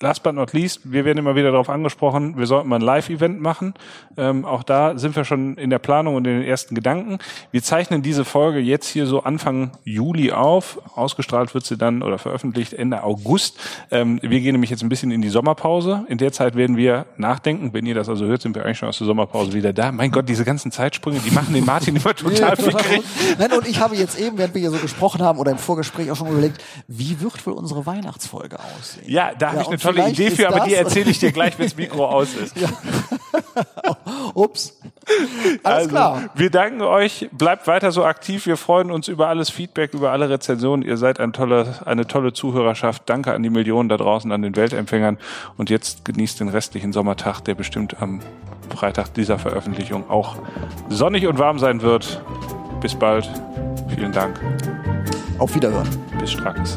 last but not least, wir werden immer wieder darauf angesprochen, wir sollten mal ein Live-Event machen. Ähm, auch da sind wir schon in der Planung und in den ersten Gedanken. Wir zeichnen diese Folge jetzt hier so Anfang Juli auf. Ausgestrahlt wird sie dann oder veröffentlicht Ende August. Ähm, wir gehen nämlich jetzt ein bisschen in die Sommerpause. In der Zeit werden wir nachdenken. Wenn ihr das also hört, sind wir eigentlich schon aus der Sommerpause wieder da. Mein Gott, diese ganzen Zeitsprünge, die machen den Martin immer total fickrig. Nein, und ich habe jetzt eben, während wir hier so gesprochen haben oder im Vorgespräch auch schon überlegt, wie wird wohl unsere Weihnachtsfolge aussehen? Ja, da habe ich eine tolle Idee für, aber die erzähle ich dir gleich, wenn das Mikro aus ist. Ja. Ups. Alles also, klar. Wir danken euch. Bleibt weiter so aktiv. Wir freuen uns über alles Feedback, über alle Rezensionen. Ihr seid ein tolle, eine tolle Zuhörerschaft. Danke an die Millionen da draußen, an den Weltempfängern. Und jetzt genießt den restlichen Sommertag, der bestimmt am Freitag dieser Veröffentlichung auch sonnig und warm sein wird. Bis bald. Vielen Dank. Auf Wiederhören. Bis straks.